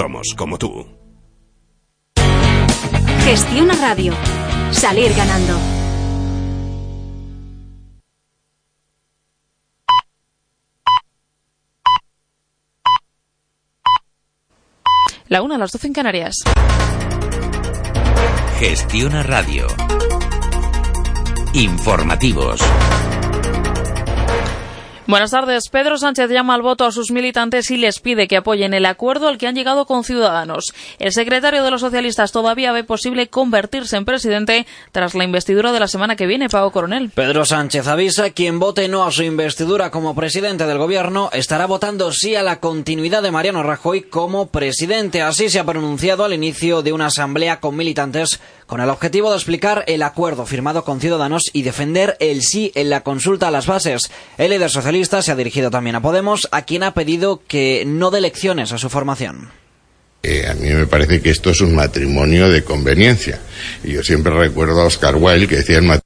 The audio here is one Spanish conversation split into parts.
somos como tú. Gestiona Radio. Salir ganando. La una a las 12 en Canarias. Gestiona Radio. Informativos. Buenas tardes. Pedro Sánchez llama al voto a sus militantes y les pide que apoyen el acuerdo al que han llegado con Ciudadanos. El secretario de los socialistas todavía ve posible convertirse en presidente tras la investidura de la semana que viene, Pago Coronel. Pedro Sánchez avisa quien vote no a su investidura como presidente del gobierno estará votando sí a la continuidad de Mariano Rajoy como presidente. Así se ha pronunciado al inicio de una asamblea con militantes con el objetivo de explicar el acuerdo firmado con Ciudadanos y defender el sí en la consulta a las bases. El líder socialista se ha dirigido también a Podemos, a quien ha pedido que no dé lecciones a su formación. Eh, a mí me parece que esto es un matrimonio de conveniencia. Y yo siempre recuerdo a Oscar Wilde que decía el matrimonio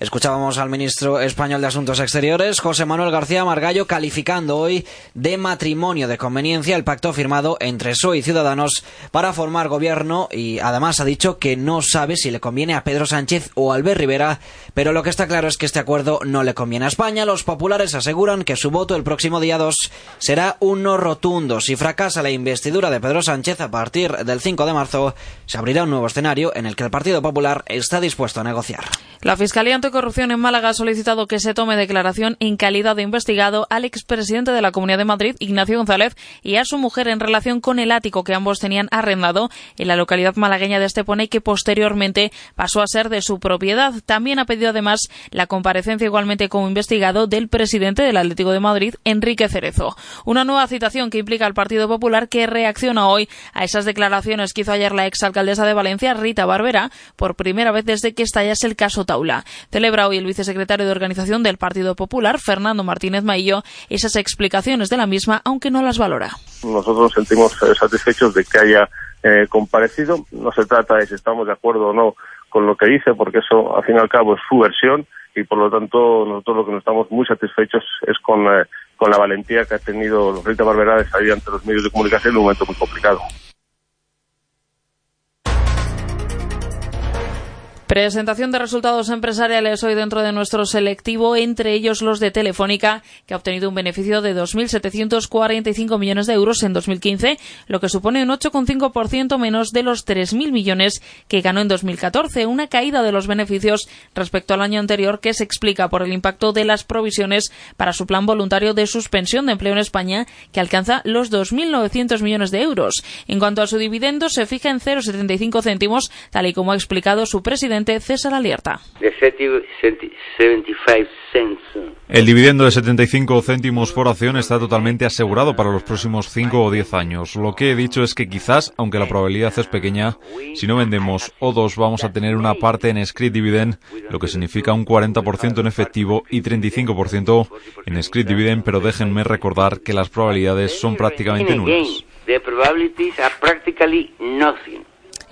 Escuchábamos al ministro español de Asuntos Exteriores, José Manuel García Margallo, calificando hoy de matrimonio de conveniencia el pacto firmado entre PSOE Ciudadanos para formar gobierno y además ha dicho que no sabe si le conviene a Pedro Sánchez o Albert Rivera, pero lo que está claro es que este acuerdo no le conviene a España. Los populares aseguran que su voto el próximo día 2 será un no rotundo. Si fracasa la investidura de Pedro Sánchez a partir del 5 de marzo, se abrirá un nuevo escenario en el que el Partido Popular está dispuesto a negociar. La Fiscalía Anticorrupción en Málaga ha solicitado que se tome declaración en calidad de investigado al expresidente de la Comunidad de Madrid, Ignacio González, y a su mujer en relación con el ático que ambos tenían arrendado en la localidad malagueña de Estepona y que posteriormente pasó a ser de su propiedad. También ha pedido además la comparecencia igualmente como investigado del presidente del Atlético de Madrid, Enrique Cerezo. Una nueva citación que implica al Partido Popular que reacciona hoy a esas declaraciones que hizo ayer la exalcaldesa de Valencia, Rita Barbera, por primera vez desde que estallase el caso Celebra hoy el vicesecretario de Organización del Partido Popular, Fernando Martínez Maillo, esas explicaciones de la misma, aunque no las valora. Nosotros nos sentimos eh, satisfechos de que haya eh, comparecido. No se trata de si estamos de acuerdo o no con lo que dice, porque eso, al fin y al cabo, es su versión y, por lo tanto, nosotros lo que nos estamos muy satisfechos es con, eh, con la valentía que ha tenido Rita Barbera de salir ante los medios de comunicación en un momento muy complicado. Presentación de resultados empresariales hoy dentro de nuestro selectivo, entre ellos los de Telefónica, que ha obtenido un beneficio de 2.745 millones de euros en 2015, lo que supone un 8,5% menos de los 3.000 millones que ganó en 2014, una caída de los beneficios respecto al año anterior que se explica por el impacto de las provisiones para su plan voluntario de suspensión de empleo en España, que alcanza los 2.900 millones de euros. En cuanto a su dividendo, se fija en 0,75 céntimos, tal y como ha explicado su presidente César Alierta. El dividendo de 75 céntimos por acción está totalmente asegurado para los próximos 5 o 10 años. Lo que he dicho es que quizás, aunque la probabilidad es pequeña, si no vendemos O2 vamos a tener una parte en script dividend, lo que significa un 40% en efectivo y 35% en script dividend, pero déjenme recordar que las probabilidades son prácticamente nulas.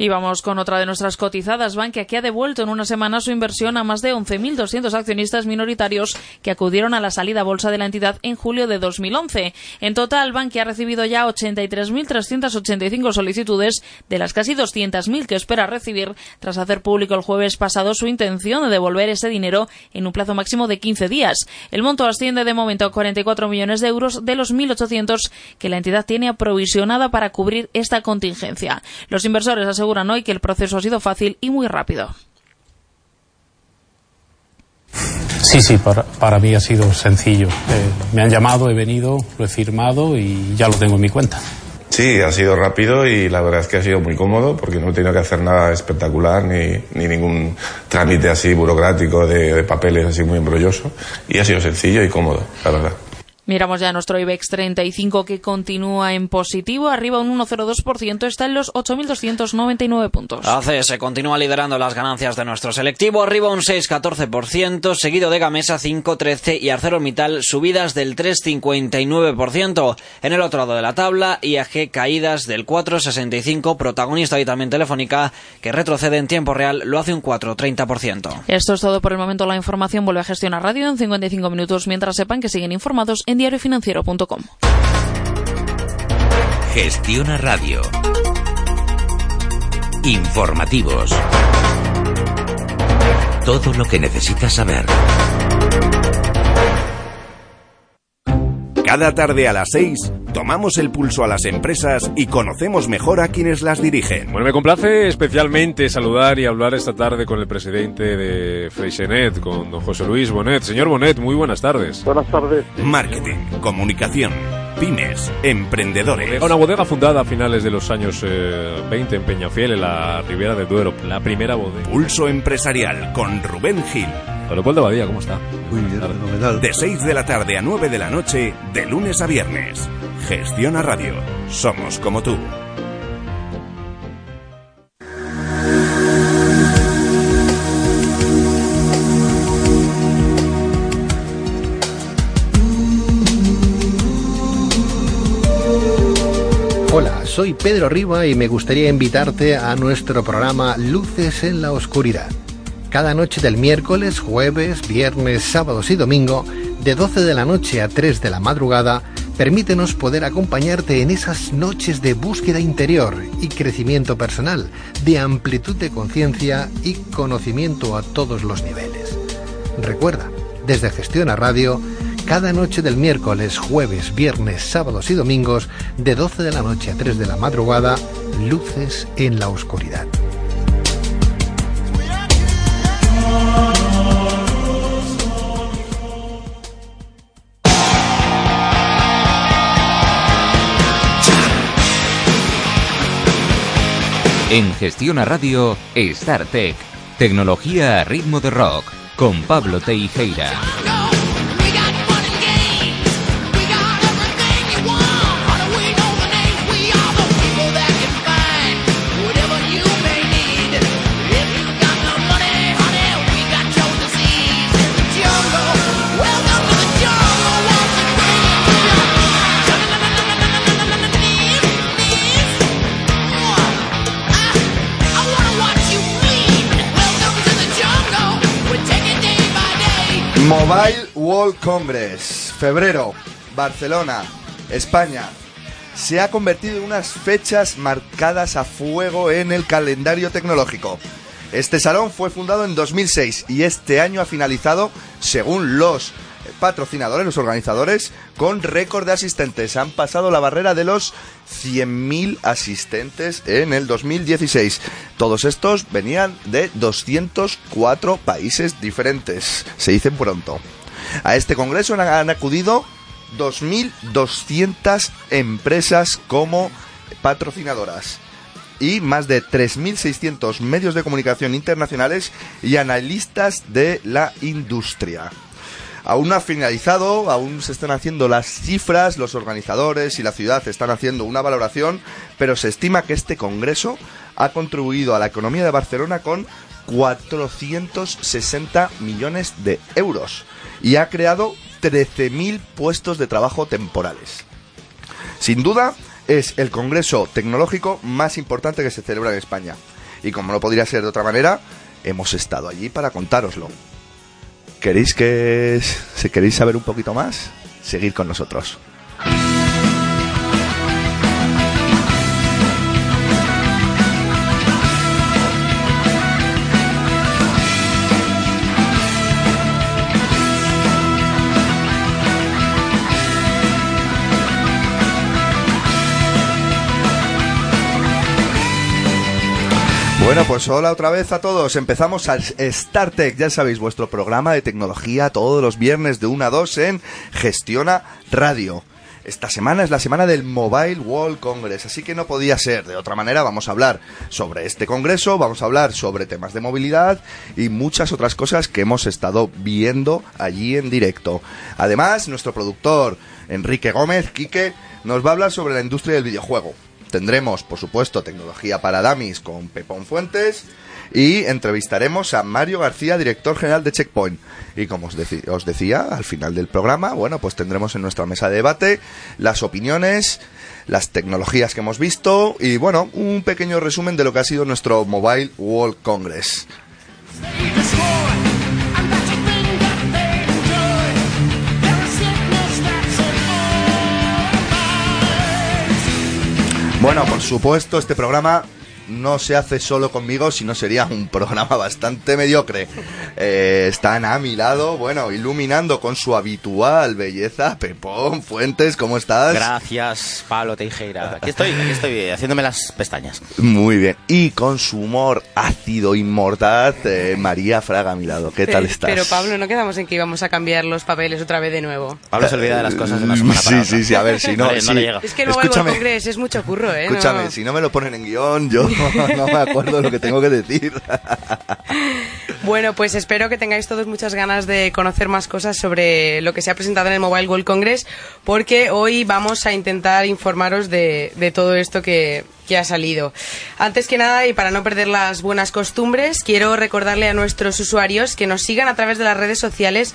Y vamos con otra de nuestras cotizadas. Bankia, que ha devuelto en una semana su inversión a más de 11.200 accionistas minoritarios que acudieron a la salida bolsa de la entidad en julio de 2011. En total, Bankia ha recibido ya 83.385 solicitudes, de las casi 200.000 que espera recibir tras hacer público el jueves pasado su intención de devolver ese dinero en un plazo máximo de 15 días. El monto asciende de momento a 44 millones de euros de los 1.800 que la entidad tiene aprovisionada para cubrir esta contingencia. Los inversores aseguran hoy que el proceso ha sido fácil y muy rápido. Sí, sí, para, para mí ha sido sencillo. Eh, me han llamado, he venido, lo he firmado y ya lo tengo en mi cuenta. Sí, ha sido rápido y la verdad es que ha sido muy cómodo porque no he tenido que hacer nada espectacular ni, ni ningún trámite así burocrático de, de papeles así muy embrolloso y ha sido sencillo y cómodo, la verdad. Miramos ya nuestro IBEX 35 que continúa en positivo, arriba un 1,02%, está en los 8.299 puntos. ACS continúa liderando las ganancias de nuestro selectivo, arriba un 6,14%, seguido de Gamesa 5,13% y ArcelorMittal subidas del 3,59%. En el otro lado de la tabla, IAG caídas del 4,65%, protagonista y también Telefónica, que retrocede en tiempo real, lo hace un 4,30%. Esto es todo por el momento. La información vuelve a gestionar radio en 55 minutos, mientras sepan que siguen informados en diariofinanciero.com. Gestiona Radio. Informativos. Todo lo que necesitas saber. Cada tarde a las 6 tomamos el pulso a las empresas y conocemos mejor a quienes las dirigen. Bueno, me complace especialmente saludar y hablar esta tarde con el presidente de Freixenet, con don José Luis Bonet. Señor Bonet, muy buenas tardes. Buenas tardes. Marketing, comunicación, pymes, emprendedores. Una bodega fundada a finales de los años 20 en Peñafiel, en la Ribera del Duero, la primera bodega. Pulso empresarial con Rubén Gil. Leopoldo Badía, ¿cómo está? Muy bien, fenomenal. De 6 de la tarde a 9 de la noche, de lunes a viernes. Gestiona Radio. Somos como tú. Soy Pedro Riva y me gustaría invitarte a nuestro programa Luces en la Oscuridad. Cada noche del miércoles, jueves, viernes, sábados y domingo, de 12 de la noche a 3 de la madrugada, permítenos poder acompañarte en esas noches de búsqueda interior y crecimiento personal, de amplitud de conciencia y conocimiento a todos los niveles. Recuerda, desde Gestiona Radio, cada noche del miércoles, jueves, viernes, sábados y domingos, de 12 de la noche a 3 de la madrugada, luces en la oscuridad. En Gestiona Radio, StarTech. Tecnología a ritmo de rock. Con Pablo Teijeira. Mobile World Congress, febrero, Barcelona, España. Se ha convertido en unas fechas marcadas a fuego en el calendario tecnológico. Este salón fue fundado en 2006 y este año ha finalizado, según los patrocinadores, los organizadores, con récord de asistentes. Han pasado la barrera de los 100.000 asistentes en el 2016. Todos estos venían de 204 países diferentes. Se dicen pronto. A este congreso han acudido 2.200 empresas como patrocinadoras y más de 3.600 medios de comunicación internacionales y analistas de la industria. Aún no ha finalizado, aún se están haciendo las cifras, los organizadores y la ciudad están haciendo una valoración, pero se estima que este congreso ha contribuido a la economía de Barcelona con 460 millones de euros y ha creado 13.000 puestos de trabajo temporales. Sin duda, es el congreso tecnológico más importante que se celebra en España. Y como no podría ser de otra manera, hemos estado allí para contároslo. ¿Queréis que queréis saber un poquito más? Seguid con nosotros. Bueno, pues hola otra vez a todos. Empezamos al StarTech, ya sabéis, vuestro programa de tecnología todos los viernes de 1 a 2 en Gestiona Radio. Esta semana es la semana del Mobile World Congress, así que no podía ser de otra manera. Vamos a hablar sobre este congreso, vamos a hablar sobre temas de movilidad y muchas otras cosas que hemos estado viendo allí en directo. Además, nuestro productor Enrique Gómez, Quique, nos va a hablar sobre la industria del videojuego. Tendremos, por supuesto, tecnología para Damis con Pepón Fuentes y entrevistaremos a Mario García, director general de Checkpoint. Y como os, os, decía, al final del programa, bueno, pues tendremos en nuestra mesa de debate las opiniones, las tecnologías que hemos visto y, bueno, un pequeño resumen de lo que ha sido nuestro Mobile World Congress. Bueno, por supuesto, este programa no se hace solo conmigo, sino sería un programa bastante mediocre. Eh, están a mi lado, bueno, iluminando con su habitual belleza. Pepón, Fuentes, ¿cómo estás? Gracias, Pablo Teijeira. Aquí estoy, aquí estoy, haciéndome las pestañas. Muy bien. Y con su humor ácido y mordaz, eh, María Fraga a mi lado. ¿Qué tal estás? Pero Pablo, no quedamos en que íbamos a cambiar los papeles otra vez de nuevo. Pablo se olvida de las cosas de la semana Sí, sí, sí, a ver, si no... No le llega. Es que no vuelvo al Congreso, es mucho curro, ¿eh? No- Escúchame, si no me lo ponen en guion, yo no me acuerdo lo que tengo que decir. Bueno, pues espero que tengáis todos muchas ganas de conocer más cosas sobre lo que se ha presentado en el Mobile World Congress, porque hoy vamos a intentar informaros de, todo esto que, que ha salido. Antes que nada, y para no perder las buenas costumbres, quiero recordarle a nuestros usuarios que nos sigan a través de las redes sociales.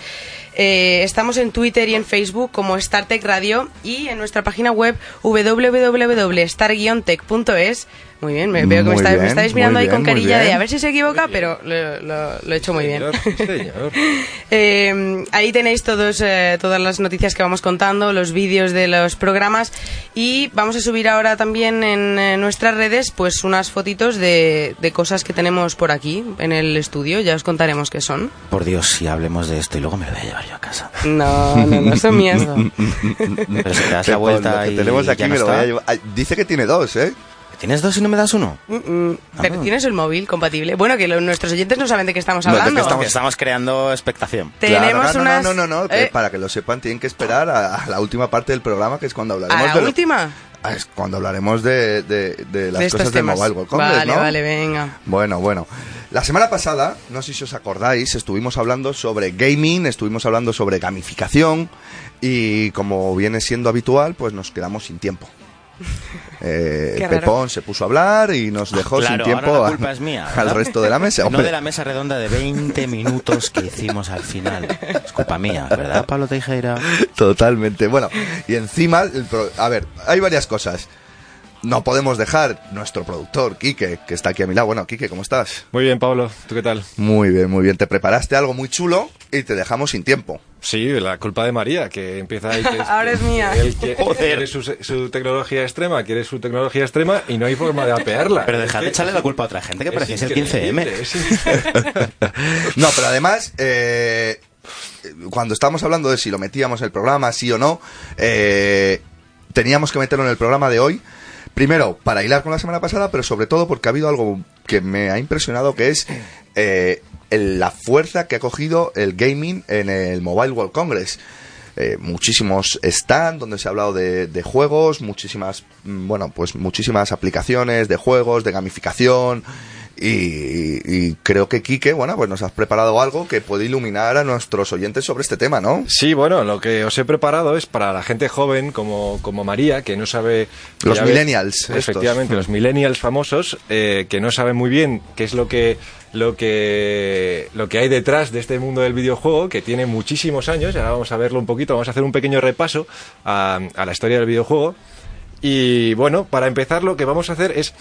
Eh, estamos en Twitter y en Facebook como StarTech Radio y en nuestra página web www.star-tech.es. Muy bien, me veo que me, está- me estáis mirando ahí con carilla de a ver si se equivoca, pero lo, lo- lo he hecho muy bien. Señor. Eh, ahí tenéis todos, eh, todas las noticias que vamos contando, los vídeos de los programas y vamos a subir ahora también en eh, nuestras redes pues unas fotitos de, de cosas que tenemos por aquí en el estudio, ya os contaremos qué son. Por Dios, si hablemos de esto y luego me lo voy a llevar yo a casa. No, no, no, son mías. no. Pero si te das la vuelta que y tenemos aquí ya no me lo está. voy a llevar. Ay, Dice que tiene dos, ¿eh? ¿Tienes dos y no me das uno? Mm, mm, Pero tienes el móvil compatible. Bueno, que lo- nuestros oyentes no saben de qué estamos No, de que hablando. estamos, estamos creando expectación. Tenemos Claro, no, no, unas- no, no, no, que eh. para que lo sepan tienen que esperar a, a la última parte del programa, que es cuando ¿A hablaremos la de lo- última? Ah, es cuando hablaremos de, de- de las de estos cosas del temas. Mobile World Congress, vale, ¿no? vale, venga. Bueno, bueno. La semana pasada, no sé si os acordáis, estuvimos hablando sobre gaming, estuvimos hablando sobre gamificación y como viene siendo habitual, pues nos quedamos sin tiempo. Eh. Pepón se puso a hablar y nos dejó Claro, sin tiempo ahora la a- culpa es mía, al resto de la mesa. No Hombre, de la mesa redonda de 20 minutos que hicimos al final. Es culpa mía, ¿verdad, Pablo Teijeira? Totalmente. Bueno, y encima, el pro- a ver, hay varias cosas. No podemos dejar nuestro productor, Quique, que está aquí a mi lado. Bueno, Quique, ¿cómo estás? Muy bien, Pablo. ¿Tú qué tal? Muy bien, muy bien. Te preparaste algo muy chulo y te dejamos sin tiempo. Sí, la culpa de María, que empieza ahí. Que Ahora es mía. Él que- quiere su, su tecnología extrema, quiere su tecnología extrema y no hay forma de apearla. Pero dejad de echarle la culpa a otra gente que ser increíble, 15M. es No, pero además, eh, cuando estábamos hablando de si lo metíamos en el programa, sí o no, eh, teníamos que meterlo en el programa de hoy. Primero, para hilar con la semana pasada, pero sobre todo porque ha habido algo que me ha impresionado, que es eh, el- la fuerza que ha cogido el gaming en el Mobile World Congress. Eh, muchísimos stands donde se ha hablado de, de juegos, muchísimas, mm, bueno, pues muchísimas aplicaciones de juegos, de gamificación. Y, y creo que Quique, bueno, pues nos has preparado algo que puede iluminar a nuestros oyentes sobre este tema, ¿no? Sí, bueno, lo que os he preparado es para la gente joven como, como María, que no sabe... Los ves- millennials, estos. Efectivamente, los millennials famosos, eh, que no saben muy bien qué es lo que, lo, que, lo que hay detrás de este mundo del videojuego, que tiene muchísimos años, ahora vamos a verlo un poquito, vamos a hacer un pequeño repaso a, a la historia del videojuego. Y bueno, para empezar lo que vamos a hacer es,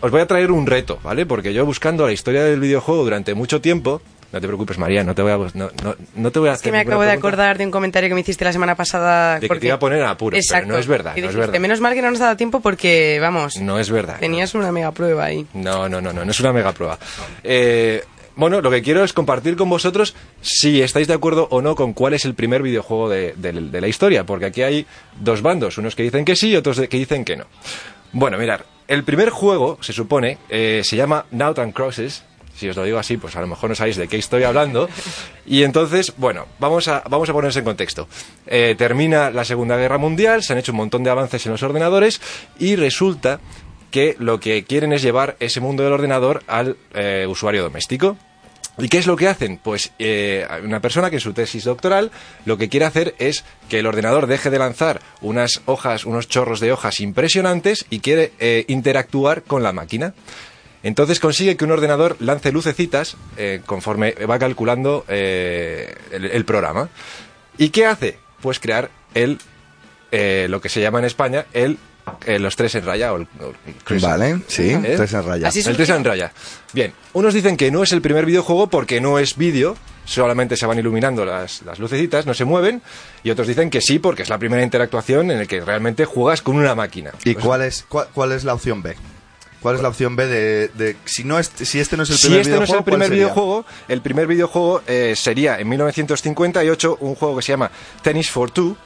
os voy a traer un reto, ¿vale? Porque yo buscando la historia del videojuego durante mucho tiempo, no te preocupes María, no te voy a, no, no, no te voy a Es que me acabo de acordar de un comentario que me hiciste la semana pasada. De que te iba a poner apuros, pero Exacto. no es verdad, no es verdad. Menos mal que no nos ha dado tiempo porque, vamos, No es verdad. tenías una mega prueba ahí. No, no, no, no, no es una mega prueba. Eh, bueno, lo que quiero es compartir con vosotros si estáis de acuerdo o no con cuál es el primer videojuego de, de- de la historia, porque aquí hay dos bandos, unos que dicen que sí y otros que dicen que no. Bueno, mirad, el primer juego, se supone, eh, se llama Naut and Crosses. Si os lo digo así, pues a lo mejor no sabéis de qué estoy hablando. Y entonces, bueno, vamos a, vamos a ponernos en contexto. Eh, termina la Segunda Guerra Mundial, se han hecho un montón de avances en los ordenadores y resulta que lo que quieren es llevar ese mundo del ordenador al eh, usuario doméstico. ¿Y qué es lo que hacen? Pues eh, una persona que en su tesis doctoral lo que quiere hacer es que el ordenador deje de lanzar unas hojas, unos chorros de hojas impresionantes y quiere eh, interactuar con la máquina. Entonces consigue que un ordenador lance lucecitas eh, conforme va calculando el, el programa. ¿Y qué hace? Pues crear el, lo que se llama en España el eh, los tres en raya o el, o el crescent. Vale, sí, ¿Eh? tres en raya. el tres en raya. Bien, unos dicen que no es el primer videojuego porque no es vídeo, solamente se van iluminando las, las lucecitas, no se mueven, y otros dicen que sí porque es la primera interactuación en la que realmente juegas con una máquina. ¿Y Pues, cuál es, cuál, cuál es la opción B? ¿Cuál es la opción B de, de- si no es, si este no es el si primer este no es el videojuego, ¿cuál primer sería? videojuego, el primer videojuego eh, sería en 1958 un juego que se llama Tennis for Two.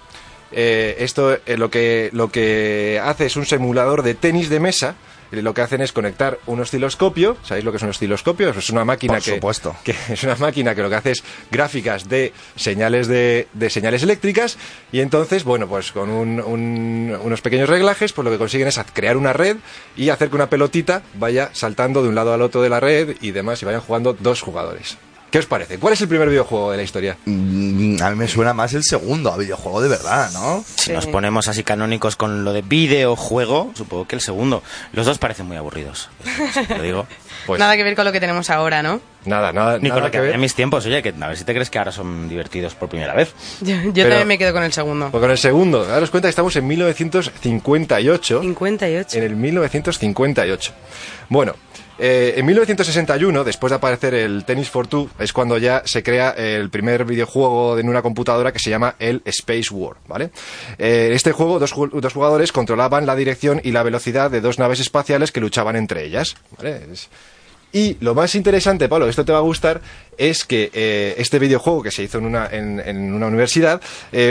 Eh, esto eh, lo, que, lo que hace es un simulador de tenis de mesa. Lo que hacen es conectar un osciloscopio. ¿Sabéis lo que es un osciloscopio? Es una máquina Por que, supuesto. que es una máquina que lo que hace es gráficas de señales de, de señales eléctricas y entonces, bueno, pues con un- un- unos pequeños reglajes, pues lo que consiguen es crear una red y hacer que una pelotita vaya saltando de un lado al otro de la red y demás y vayan jugando dos jugadores. ¿Qué os parece? ¿Cuál es el primer videojuego de la historia? Mm, a mí me suena más el segundo, a videojuego de verdad, ¿no? Si nos ponemos así canónicos con lo de videojuego, supongo que el segundo. Los dos parecen muy aburridos. si Lo digo. Pues Nada que ver con lo que tenemos ahora, ¿no? nada, nada, Ni nada con lo que que había ver. en mis tiempos, oye, que a ver si te crees que ahora son divertidos por primera vez. Yo, yo Pero- también me quedo con el segundo. Pues con el segundo, daros cuenta que estamos en 1958. 58. En el 1958. Bueno, eh, en 1961, después de aparecer el Tennis for Two, es cuando ya se crea el primer videojuego en una computadora que se llama el Space War, ¿vale? Eh, en este juego, dos, ju- dos jugadores controlaban la dirección y la velocidad de dos naves espaciales que luchaban entre ellas, y lo más interesante, Pablo, esto te va a gustar, es que eh, este videojuego que se hizo en una, universidad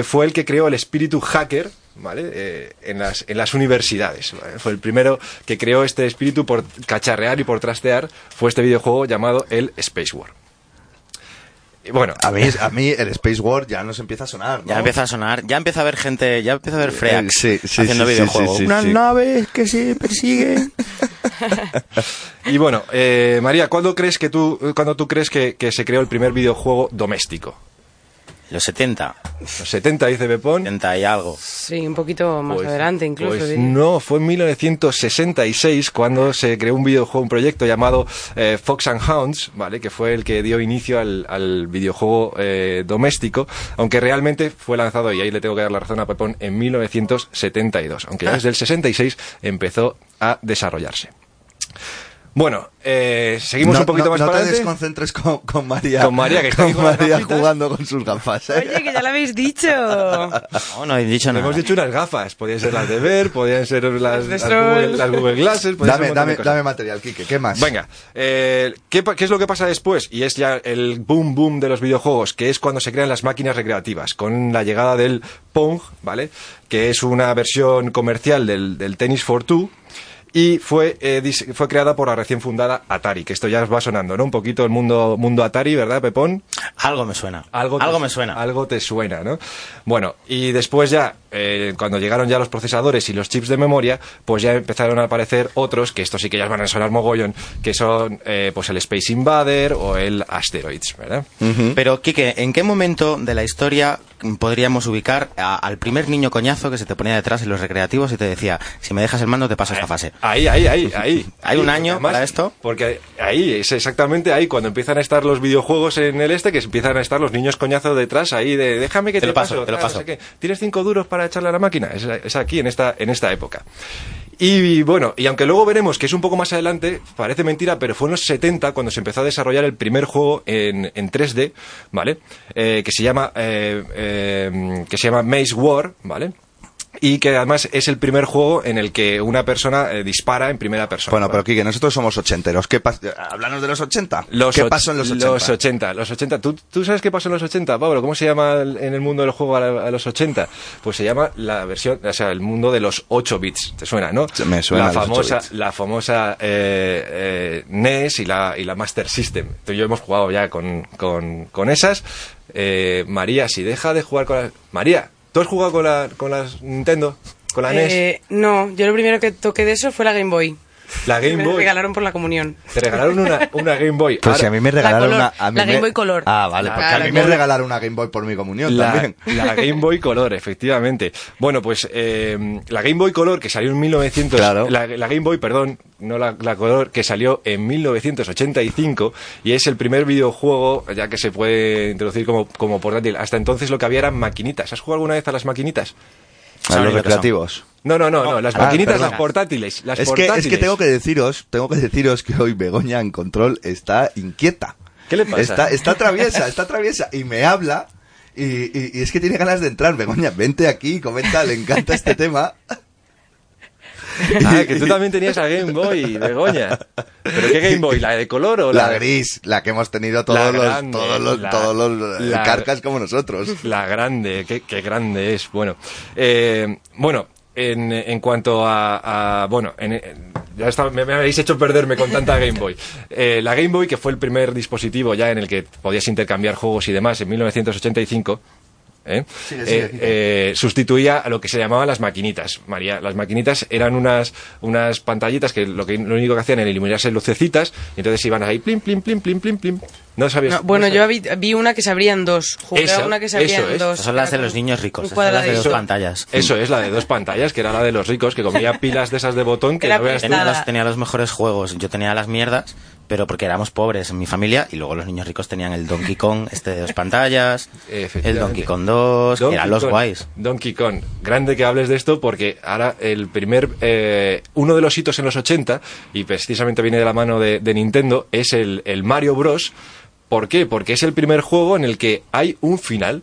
fue el que creó el espíritu hacker, ¿vale? Eh, en, las, en las universidades. ¿vale? Fue el primero que creó este espíritu por cacharrear y por trastear, fue este videojuego llamado el Space War. Y bueno, A mí, a mí el Space War ya nos empieza a sonar, ¿no? Ya empieza a sonar, ya empieza a haber gente, ya empieza a haber freaks Eh, sí, sí, haciendo sí, videojuegos. sí, sí, Unas sí. naves que se persiguen. y bueno, eh, María, ¿cuándo crees que tú, cuándo tú crees que, que se creó el primer videojuego doméstico? Los 70. Los 70, dice Pepón. 70 y algo. Sí, un poquito más Pues- adelante incluso. Pues no, fue en 1966 cuando se creó un videojuego, un proyecto llamado eh, Fox and Hounds, ¿vale? Que fue el que dio inicio al, al videojuego eh, doméstico, aunque realmente fue lanzado, y ahí le tengo que dar la razón a Pepón, en 1972, aunque ya desde el 66 empezó a desarrollarse. Bueno, eh, seguimos no, un poquito no- más no para te adelante. desconcentres con, con María. Con María, que está con María jugando con sus gafas. ¿eh? Oye, que ya lo habéis dicho. No, no he dicho nada. Hemos dicho unas gafas, podían ser las de ver, podían ser las. Google, las Google Glasses, ser Dame, dame, dame material, Quique, ¿qué más? Venga, eh, ¿qué, qué es lo que pasa después? Y es ya el boom boom de los videojuegos, que es cuando se crean las máquinas recreativas, con la llegada del Pong, ¿vale? Que es una versión comercial del, del Tennis for Two. Y fue, eh, fue creada por la recién fundada Atari, que esto ya os va sonando, ¿no? Un poquito el mundo, mundo Atari, ¿verdad, Pepón? Algo me suena. Algo, te- Algo me suena. Algo te suena, ¿no? Bueno, y después ya, eh, cuando llegaron ya los procesadores y los chips de memoria, pues ya empezaron a aparecer otros, que estos sí que ya van a sonar mogollón, que son eh, pues el Space Invader o el Asteroids, ¿verdad? Pero, Quique, ¿en qué momento de la historia podríamos ubicar a- al primer niño coñazo que se te ponía detrás en los recreativos y te decía, si me dejas el mando te paso esta fase? Ahí, ahí, ahí, ahí. ¿Hay un año además, para esto? Porque ahí, es exactamente ahí, cuando empiezan a estar los videojuegos en el este, que empiezan a estar los niños coñazos detrás ahí de déjame que Te te, lo paso, te lo paso. ¿Tienes cinco duros para echarle a la máquina? Es, es aquí, en esta, en esta época. Y bueno, y aunque luego veremos que es un poco más adelante, parece mentira, pero fue en los 70 cuando se empezó a desarrollar el primer juego en, en 3D, ¿vale? Eh, que se llama eh, eh, que se llama Maze War, ¿vale? Y que además es el primer juego en el que una persona eh, dispara en primera persona. Bueno, pero Quique, nosotros somos ochenteros. ¿Qué Háblanos de los 80. Los ¿Qué pasó en los 80? Los 80, los 80. ¿Tú, tú sabes qué pasó en los 80, Pablo? ¿Cómo se llama en el mundo del juego a, a los 80? Pues se llama la versión, o sea, el mundo de los 8 bits. ¿Te suena, no? Me suena La los 8 famosa, bits. la famosa eh, eh, NES y la, y la Master System. Tú y yo hemos jugado ya con, con, con esas. Eh, María, si deja de jugar con las... María, ¿tú has jugado con, la, con las Nintendo? ¿Con la NES? Eh, no, yo lo primero que toqué de eso fue la Game Boy. La Game me Boy. regalaron por la comunión. Te regalaron una, una Game Boy. Pues si Ahora- a mí me regalaron color, una... a mí la me- Game Boy Color. Ah, vale, La- porque a mí me regalaron una Game Boy por mi comunión la, también. la Game Boy Color, efectivamente. Bueno, pues eh, la Game Boy Color que salió en 1900... Claro. La, la Game Boy, perdón, no la, la Color, que salió en 1985 y es el primer videojuego ya que se puede introducir como, como portátil. Hasta entonces lo que había eran maquinitas. ¿Has jugado alguna vez a las maquinitas? A los recreativos. No, no, no, no, las Ah, maquinitas, las portátiles. Las es, que, portátiles. es que tengo que deciros, tengo que deciros que hoy Begoña en control está inquieta. ¿Qué le pasa? Está, está traviesa, está traviesa y me habla y, y- y es que tiene ganas de entrar. Begoña, vente aquí, comenta, le encanta este tema. Ah, que tú también tenías a Game Boy, Begoña. ¿Pero qué Game Boy? ¿La de color o la, La gris, la que hemos tenido La todos los, todos los, la- todos los eh, la- carcas como nosotros. La grande, qué, qué grande es. Bueno, eh, bueno, en, en cuanto a, a- bueno, en- en- ya está- me, me habéis hecho perderme con tanta Game Boy. Eh, la Game Boy, que fue el primer dispositivo ya en el que podías intercambiar juegos y demás en 1985. ¿Eh? Sigue, sigue, Eh, sigue. eh, sustituía a lo que se llamaban las maquinitas. María, las maquinitas eran unas, unas pantallitas que lo, que lo único que hacían era iluminarse lucecitas y entonces iban ahí plim, plim, plim, plim, plim, plim. No sabías. No, bueno, no yo vi, vi una que se abría en dos. Jugué a una que se abría eso en es. dos. Son las de los niños ricos, un esas son las de dos pantallas. Eso es la de dos pantallas, que era la de los ricos, que comía pilas de esas de botón que Era no. Tenía los, tenía los mejores juegos, yo tenía las mierdas, pero porque éramos pobres en mi familia y luego los niños ricos tenían el Donkey Kong, este de dos pantallas, el. Donkey Kong 2, que eran los Kong. guays. Donkey Kong. Grande que hables de esto porque ahora el primer... eh, uno de los hitos en los 80, y precisamente viene de la mano de, de Nintendo, es el, el Mario Bros. ¿Por qué? Porque es el primer juego en el que hay un final.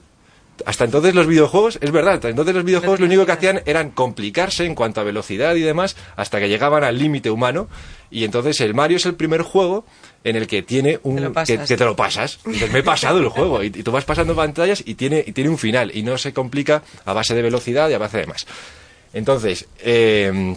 Hasta entonces los videojuegos, es verdad, hasta entonces los videojuegos lo único que hacían eran complicarse en cuanto a velocidad y demás hasta que llegaban al límite humano y entonces el Mario es el primer juego en el que tiene un Te que, te lo pasas. Dices, me he pasado el juego y, y tú vas pasando pantallas y tiene y tiene un final y no se complica a base de velocidad y a base de más. Entonces, eh,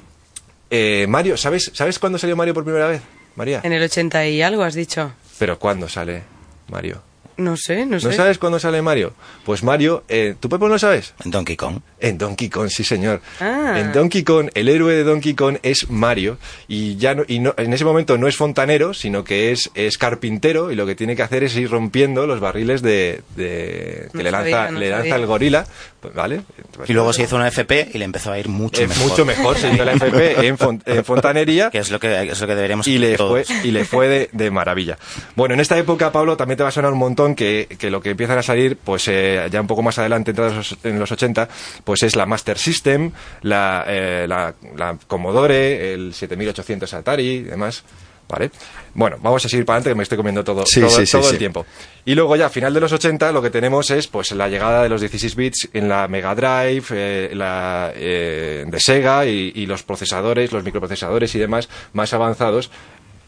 eh, Mario, ¿sabes sabes cuándo salió Mario por primera vez? María. En el 80 y algo, has dicho. Pero ¿cuándo sale Mario? No sé, no sé. ¿No sabes cuándo sale Mario? Pues Mario, eh, ¿tú no lo sabes? En Donkey Kong. En Donkey Kong, sí señor. Ah. En Donkey Kong, el héroe de Donkey Kong es Mario y ya no, y no, en ese momento no es fontanero, sino que es, es carpintero y lo que tiene que hacer es ir rompiendo los barriles de, de- que No le lanza, sabía, le lanza sabía. el gorila, pues, ¿vale? Y luego se hizo una FP y le empezó a ir mucho Eh, mejor. mucho mejor, se hizo la FP en fontanería Que es lo que, es lo que deberíamos y le todos. fue y le fue de, de maravilla bueno en esta época Pablo también te va a sonar un montón que, que lo que empiezan a salir pues eh, ya un poco más adelante entrados en los 80 pues es la Master System la, eh, la, la Commodore el 7800 Atari y demás ¿Vale? Bueno, vamos a seguir para adelante que me estoy comiendo todo, Sí, todo, sí, sí, todo el tiempo. Y luego ya a final de los 80 lo que tenemos es pues la llegada de los 16 bits en la Mega Drive, eh, la eh, de Sega y, y los procesadores, los microprocesadores y demás más avanzados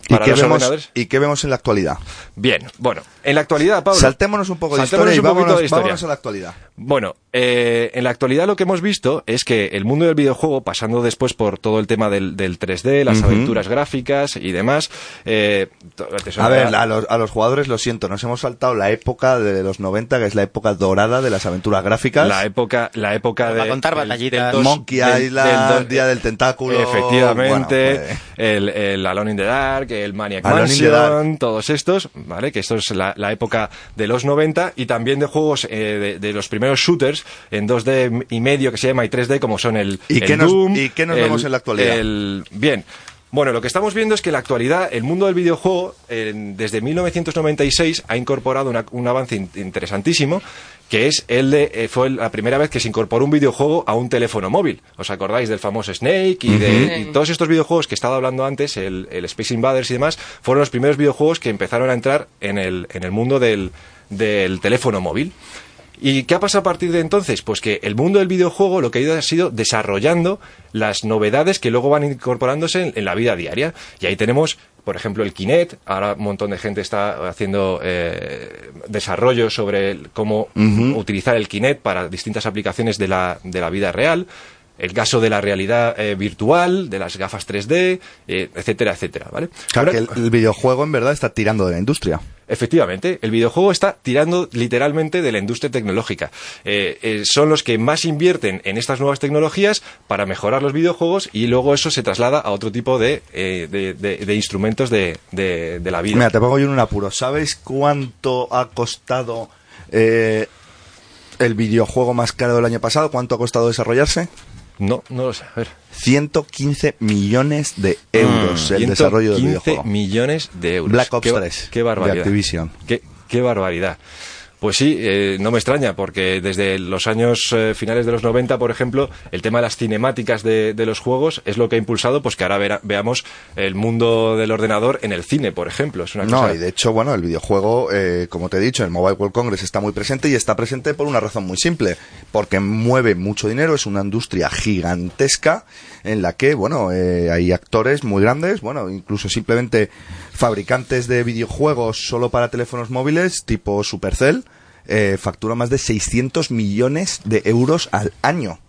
¿Y qué, vemos. ¿Y qué vemos en la actualidad? Bien, bueno, en la actualidad, Pablo. Saltémonos un poco de saltémonos historia y un poquito vámonos, de historia. vámonos a la actualidad. Bueno, eh, en la actualidad lo que hemos visto es que el mundo del videojuego, pasando después por todo el tema del, del 3D, las Ujú. aventuras gráficas y demás, eh, A ver, a los, a los jugadores lo siento, nos hemos saltado la época de los 90, que es la época dorada de las aventuras gráficas. la época, la época de contar del- batallitas. del dos- Monkey del- Island, del dos- Día del Tentáculo. Efectivamente, bueno, pues, el, el Alone in the Dark, el Maniac Mansion, todos estos, ¿vale? Que esto es la, la época de los 90 y también de juegos eh, de, de los primeros shooters en 2D y medio que se llama y 3D como son el, ¿Y el qué nos- Doom, y qué nos el- vemos en la actualidad? el- bien. Bueno, lo que estamos viendo es que en la actualidad el mundo del videojuego en- desde 1996 ha incorporado una- un avance in- interesantísimo que es el de eh, fue la primera vez que se incorporó un videojuego a un teléfono móvil. ¿Os acordáis del famoso Snake y de y todos estos videojuegos que he estado hablando antes, el, el Space Invaders y demás, fueron los primeros videojuegos que empezaron a entrar en el, en el mundo del, del teléfono móvil. ¿Y qué ha pasado a partir de entonces? Pues que el mundo del videojuego lo que ha ido ha sido desarrollando las novedades que luego van incorporándose en, en la vida diaria. Y ahí tenemos, por ejemplo, el Kinect. Ahora un montón de gente está haciendo eh, desarrollos sobre el- cómo utilizar el Kinect para distintas aplicaciones de la, de la vida real. El caso de la realidad eh, virtual, de las gafas 3D, eh, etcétera, etcétera, ¿vale? Claro Ahora- que el, el videojuego en verdad está tirando de la industria. Efectivamente, el videojuego está tirando literalmente de la industria tecnológica. Eh, son los que más invierten en estas nuevas tecnologías para mejorar los videojuegos y luego eso se traslada a otro tipo de, de, de- de instrumentos de, la vida. Mira, te pongo yo en un apuro. ¿Sabes cuánto ha costado eh, el videojuego más caro del año pasado? ¿Cuánto ha costado desarrollarse? No, no lo sé. A ver. 115 millones de euros el 115 desarrollo del videojuego. millones de euros. Black Ops Qué ba- 3 Qué barbaridad. de Activision. Qué, qué barbaridad. Pues sí, eh, no me extraña, porque desde los años eh, finales de los 90, por ejemplo, el tema de las cinemáticas de, de los juegos es lo que ha impulsado pues que ahora vera- veamos el mundo del ordenador en el cine, por ejemplo. Es una No, cosa... y de hecho, bueno, el videojuego, eh, como te he dicho, el Mobile World Congress está muy presente y está presente por una razón muy simple, porque mueve mucho dinero, es una industria gigantesca en la que, bueno, eh, hay actores muy grandes, bueno, incluso simplemente fabricantes de videojuegos solo para teléfonos móviles, tipo Supercell, eh, factura más de 600 millones de euros al año.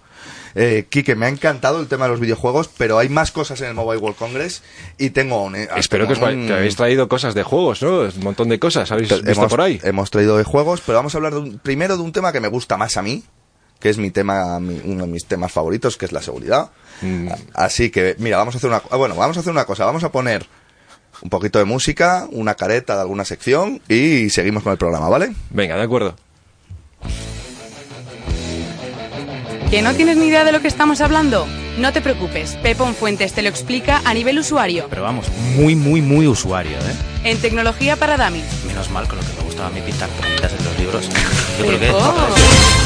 Eh, Quique, me ha encantado el tema de los videojuegos, pero hay más cosas en el Mobile World Congress y tengo un... eh, Espero que, os que habéis traído cosas de juegos, ¿no? Un montón de cosas, ¿habéis visto hemos, por ahí? hemos traído de juegos, pero vamos a hablar de un- primero de un tema que me gusta más a mí, que es mi tema, mi- uno de mis temas favoritos, que es la seguridad. Mm. Así que, mira, vamos a hacer una, ah, bueno, vamos a hacer una cosa, vamos a poner un poquito de música, una careta de alguna sección y seguimos con el programa, ¿vale? Venga, de acuerdo. ¿Que no tienes ni idea de lo que estamos hablando? No te preocupes, Pepón Fuentes te lo explica a nivel usuario. Pero vamos, muy, muy, muy usuario, ¿eh? En Tecnología para Dummies. Menos mal con lo que me gustaba a mí pintar preguntas en los libros. Yo creo que...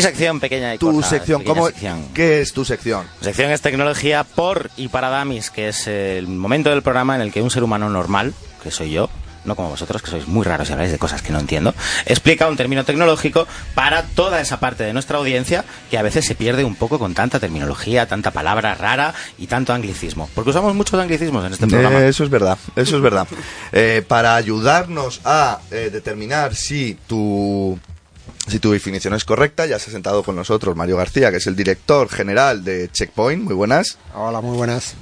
Mi sección pequeña y Tu corta, sección, ¿cómo, sección. ¿qué es tu sección? Sección es tecnología por y para Damis, que es el momento del programa en el que un ser humano normal, que soy yo, no como vosotros, que sois muy raros y habláis de cosas que no entiendo, explica un término tecnológico para toda esa parte de nuestra audiencia que a veces se pierde un poco con tanta terminología, tanta palabra rara y tanto anglicismo. Porque usamos muchos anglicismos en este programa. Eh, eso es verdad, eso es verdad. Eh, para ayudarnos a eh, determinar si tu si tu definición es correcta, ya se ha sentado con nosotros Mario García, que es el director general de Checkpoint. Muy buenas. Hola, muy buenas.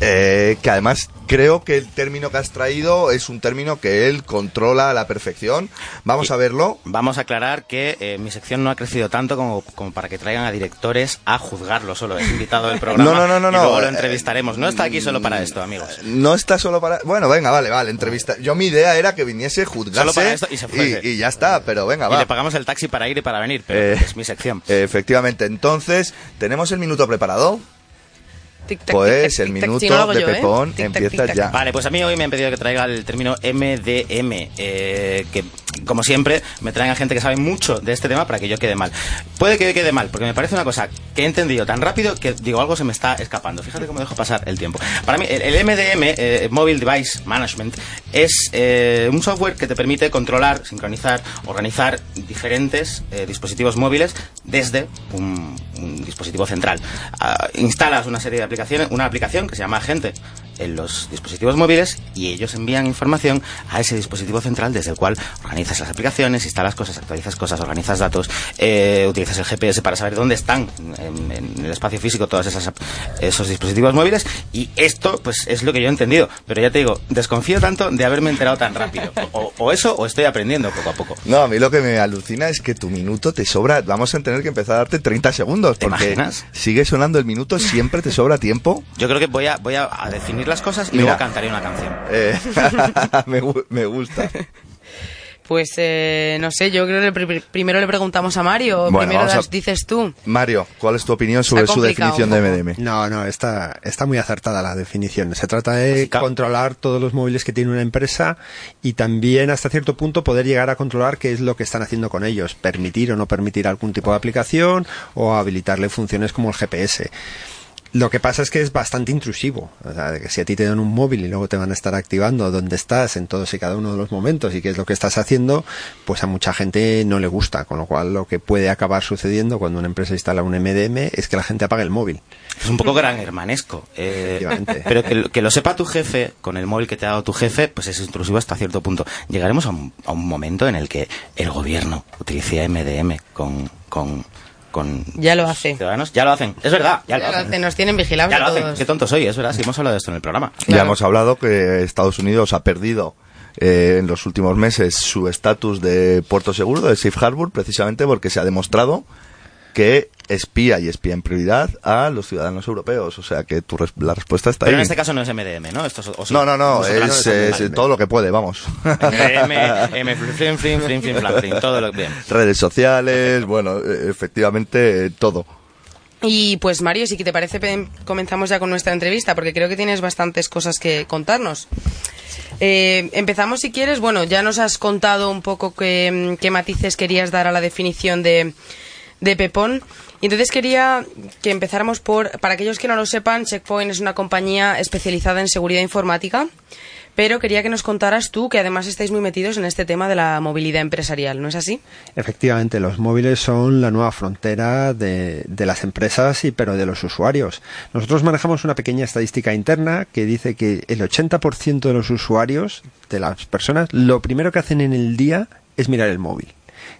Eh, que además creo que el término que has traído es un término que él controla a la perfección. Vamos a verlo. Vamos a aclarar que eh, mi sección no ha crecido tanto como, como para que traigan a directores a juzgarlo solo. Es invitado del programa. No, no, no, no, y no. luego lo Eh, entrevistaremos. No está aquí solo para esto, amigos. No está solo para... Bueno, venga, vale, vale, entrevista. Yo mi idea era que viniese, juzgarse Solo para esto y se fuese. y ya está, pero venga, Y va. le pagamos el taxi para ir y para venir, pero Eh, es mi sección. Efectivamente, entonces, ¿tenemos el minuto preparado? Pues el minuto de yo, ¿eh? Pepón empieza ya. Vale, pues a mí hoy me han pedido que traiga el término MDM, eh, que como siempre me traen a gente que sabe mucho de este tema para que yo quede mal. Puede que quede mal, porque me parece una cosa que he entendido tan rápido que digo algo se me está escapando. Fíjate cómo dejo pasar el tiempo. Para mí el, MDM, eh, Mobile Device Management, es eh, un software que te permite controlar, sincronizar, organizar diferentes eh, dispositivos móviles desde un, dispositivo central. Ah, instalas una serie de aplicaciones, una aplicación que se llama Agente en los dispositivos móviles y ellos envían información a ese dispositivo central desde el cual organizas las aplicaciones, instalas cosas, actualizas cosas, organizas datos, eh, utilizas el GPS para saber dónde están en, en el espacio físico todos esas, esos dispositivos móviles y esto pues es lo que yo he entendido, pero ya te digo, desconfío tanto de haberme enterado tan rápido, o, o eso o estoy aprendiendo poco a poco. No, a mí lo que me alucina es que tu minuto te sobra. Vamos a tener que empezar a darte 30 segundos. Porque imaginas? sigue sonando el minuto, siempre te sobra tiempo. Yo creo que voy a, voy a, a las cosas y Mira. luego cantaré una canción. Eh, me, gu- me gusta. Pues eh, no sé, yo creo que pri- primero le preguntamos a Mario, Bueno, primero a- las dices tú. Mario, ¿cuál es tu opinión sobre su definición de. MDM? No, no, está, está muy acertada la definición. Se trata de controlar todos los móviles que tiene una empresa y también hasta cierto punto poder llegar a controlar qué es lo que están haciendo con ellos, permitir o no permitir algún tipo de aplicación o habilitarle funciones como el GPS. Lo que pasa es que es bastante intrusivo. O sea, que si a ti te dan un móvil y luego te van a estar activando dónde estás en todos y cada uno de los momentos y qué es lo que estás haciendo, pues a mucha gente no le gusta. Con lo cual, lo que puede acabar sucediendo cuando una empresa instala un MDM es que la gente apague el móvil. Es un poco gran hermanesco. eh, pero que, lo- que lo sepa tu jefe, con el móvil que te ha dado tu jefe, pues es intrusivo hasta cierto punto. Llegaremos a un, a un momento en el que el gobierno utilice MDM con, con, con Ya lo hace. ciudadanos. Ya lo hacen. Es verdad, ya, Ya lo lo hacen. nos tienen vigilados Ya lo a hacen. todos. Qué tonto soy, es verdad. Si hemos hablado de esto en el programa. Ya hemos hablado que Estados Unidos ha perdido eh, en los últimos meses su estatus de puerto seguro, de safe harbor, precisamente porque se ha demostrado que espía y espía en prioridad a los ciudadanos europeos. O sea que tu res- la respuesta está Pero ahí. en este caso no es MDM, ¿no? Esto es- o sí. No, no, no, hablar es, de es todo lo que puede, vamos. M, M, flim, flim, flim, flim, todo lo bien. Redes sociales, bueno, eh, efectivamente, todo. Y pues Mario, si que te parece, comenzamos ya con nuestra entrevista, porque creo que tienes bastantes cosas que contarnos. Eh, empezamos si quieres. Bueno, ya nos has contado un poco qué, qué matices querías dar a la definición de, de Pepón. Y entonces quería que empezáramos por, para aquellos que no lo sepan, Checkpoint es una compañía especializada en seguridad informática, pero quería que nos contaras tú, que además estáis muy metidos en este tema de la movilidad empresarial, ¿no es así? Efectivamente, los móviles son la nueva frontera de, de las empresas y pero de los usuarios. Nosotros manejamos una pequeña estadística interna que dice que el 80% de los usuarios, de las personas, lo primero que hacen en el día es mirar el móvil.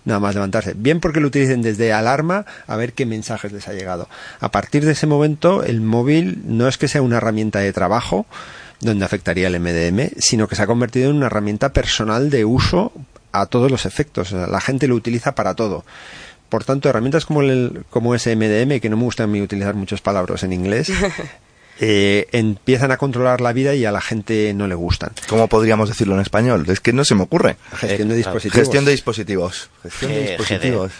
Nada más levantarse. Bien porque lo utilicen desde alarma a ver qué mensajes les ha llegado. A partir de ese momento, el móvil no es que sea una herramienta de trabajo, donde afectaría el MDM, sino que se ha convertido en una herramienta personal de uso a todos los efectos. La gente lo utiliza para todo. Por tanto, herramientas como, el, como ese MDM, que no me gusta a mí utilizar muchos palabras en inglés, eh, empiezan a controlar la vida y a la gente no le gustan. ¿Cómo podríamos decirlo en español? Es que no se me ocurre. Gestión de Eh, dispositivos. Gestión de dispositivos. Gestión de dispositivos.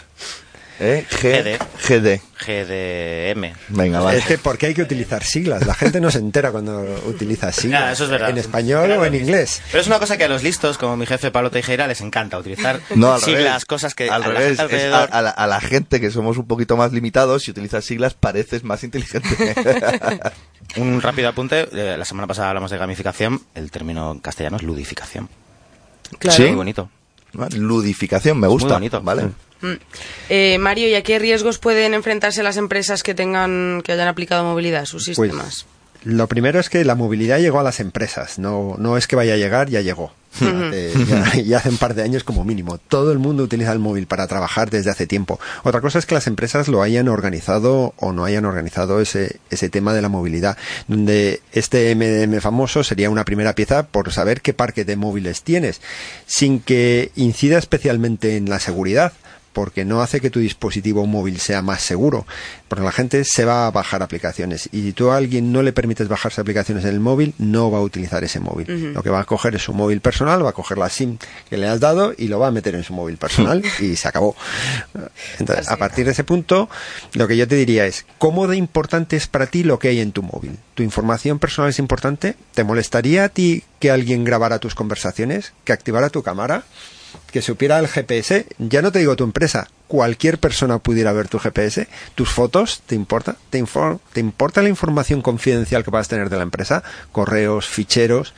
¿Eh? G- GD. GD. GDM. Venga, vale. Es que ¿por qué hay que utilizar siglas? La gente no se entera cuando utiliza siglas. Ya, eso es verdad. En español o en inglés. Pero es una cosa que a los listos, como mi jefe Pablo Tejera, les encanta utilizar No, al siglas, revés. cosas que al a la revés, gente a, la, a la gente que somos un poquito más limitados, si utilizas siglas pareces más inteligente. Un rápido apunte. eh, la semana pasada hablamos de gamificación. El término en castellano es ludificación. Claro. Muy bonito. Ludificación, me gusta. muy bonito. Vale. Eh, Mario, ¿y a qué riesgos pueden enfrentarse las empresas que tengan que hayan aplicado movilidad a sus Pues, sistemas? Lo primero es que la movilidad llegó a las empresas, no, no es que vaya a llegar, ya llegó. Ya, ya hace un par de años como mínimo. Todo el mundo utiliza el móvil para trabajar desde hace tiempo. Otra cosa es que las empresas lo hayan organizado o no hayan organizado ese, ese tema de la movilidad, donde este MDM famoso sería una primera pieza por saber qué parque de móviles tienes, sin que incida especialmente en la seguridad porque no hace que tu dispositivo móvil sea más seguro, porque la gente se va a bajar aplicaciones y si tú a alguien no le permites bajarse aplicaciones en el móvil, no va a utilizar ese móvil. Lo que va a coger es su móvil personal, va a coger la SIM que le has dado y lo va a meter en su móvil personal y se acabó. Entonces, a partir de ese punto, lo que yo te diría es, ¿cómo de importante es para ti lo que hay en tu móvil? ¿Tu información personal es importante? ¿Te molestaría a ti que alguien grabara tus conversaciones? ¿Que activara tu cámara? Que supiera el GPS, ya no te digo tu empresa, cualquier persona pudiera ver tu GPS, tus fotos, ¿te importa? ¿Te, ¿Te importa la información confidencial que puedas tener de la empresa? Correos, ficheros.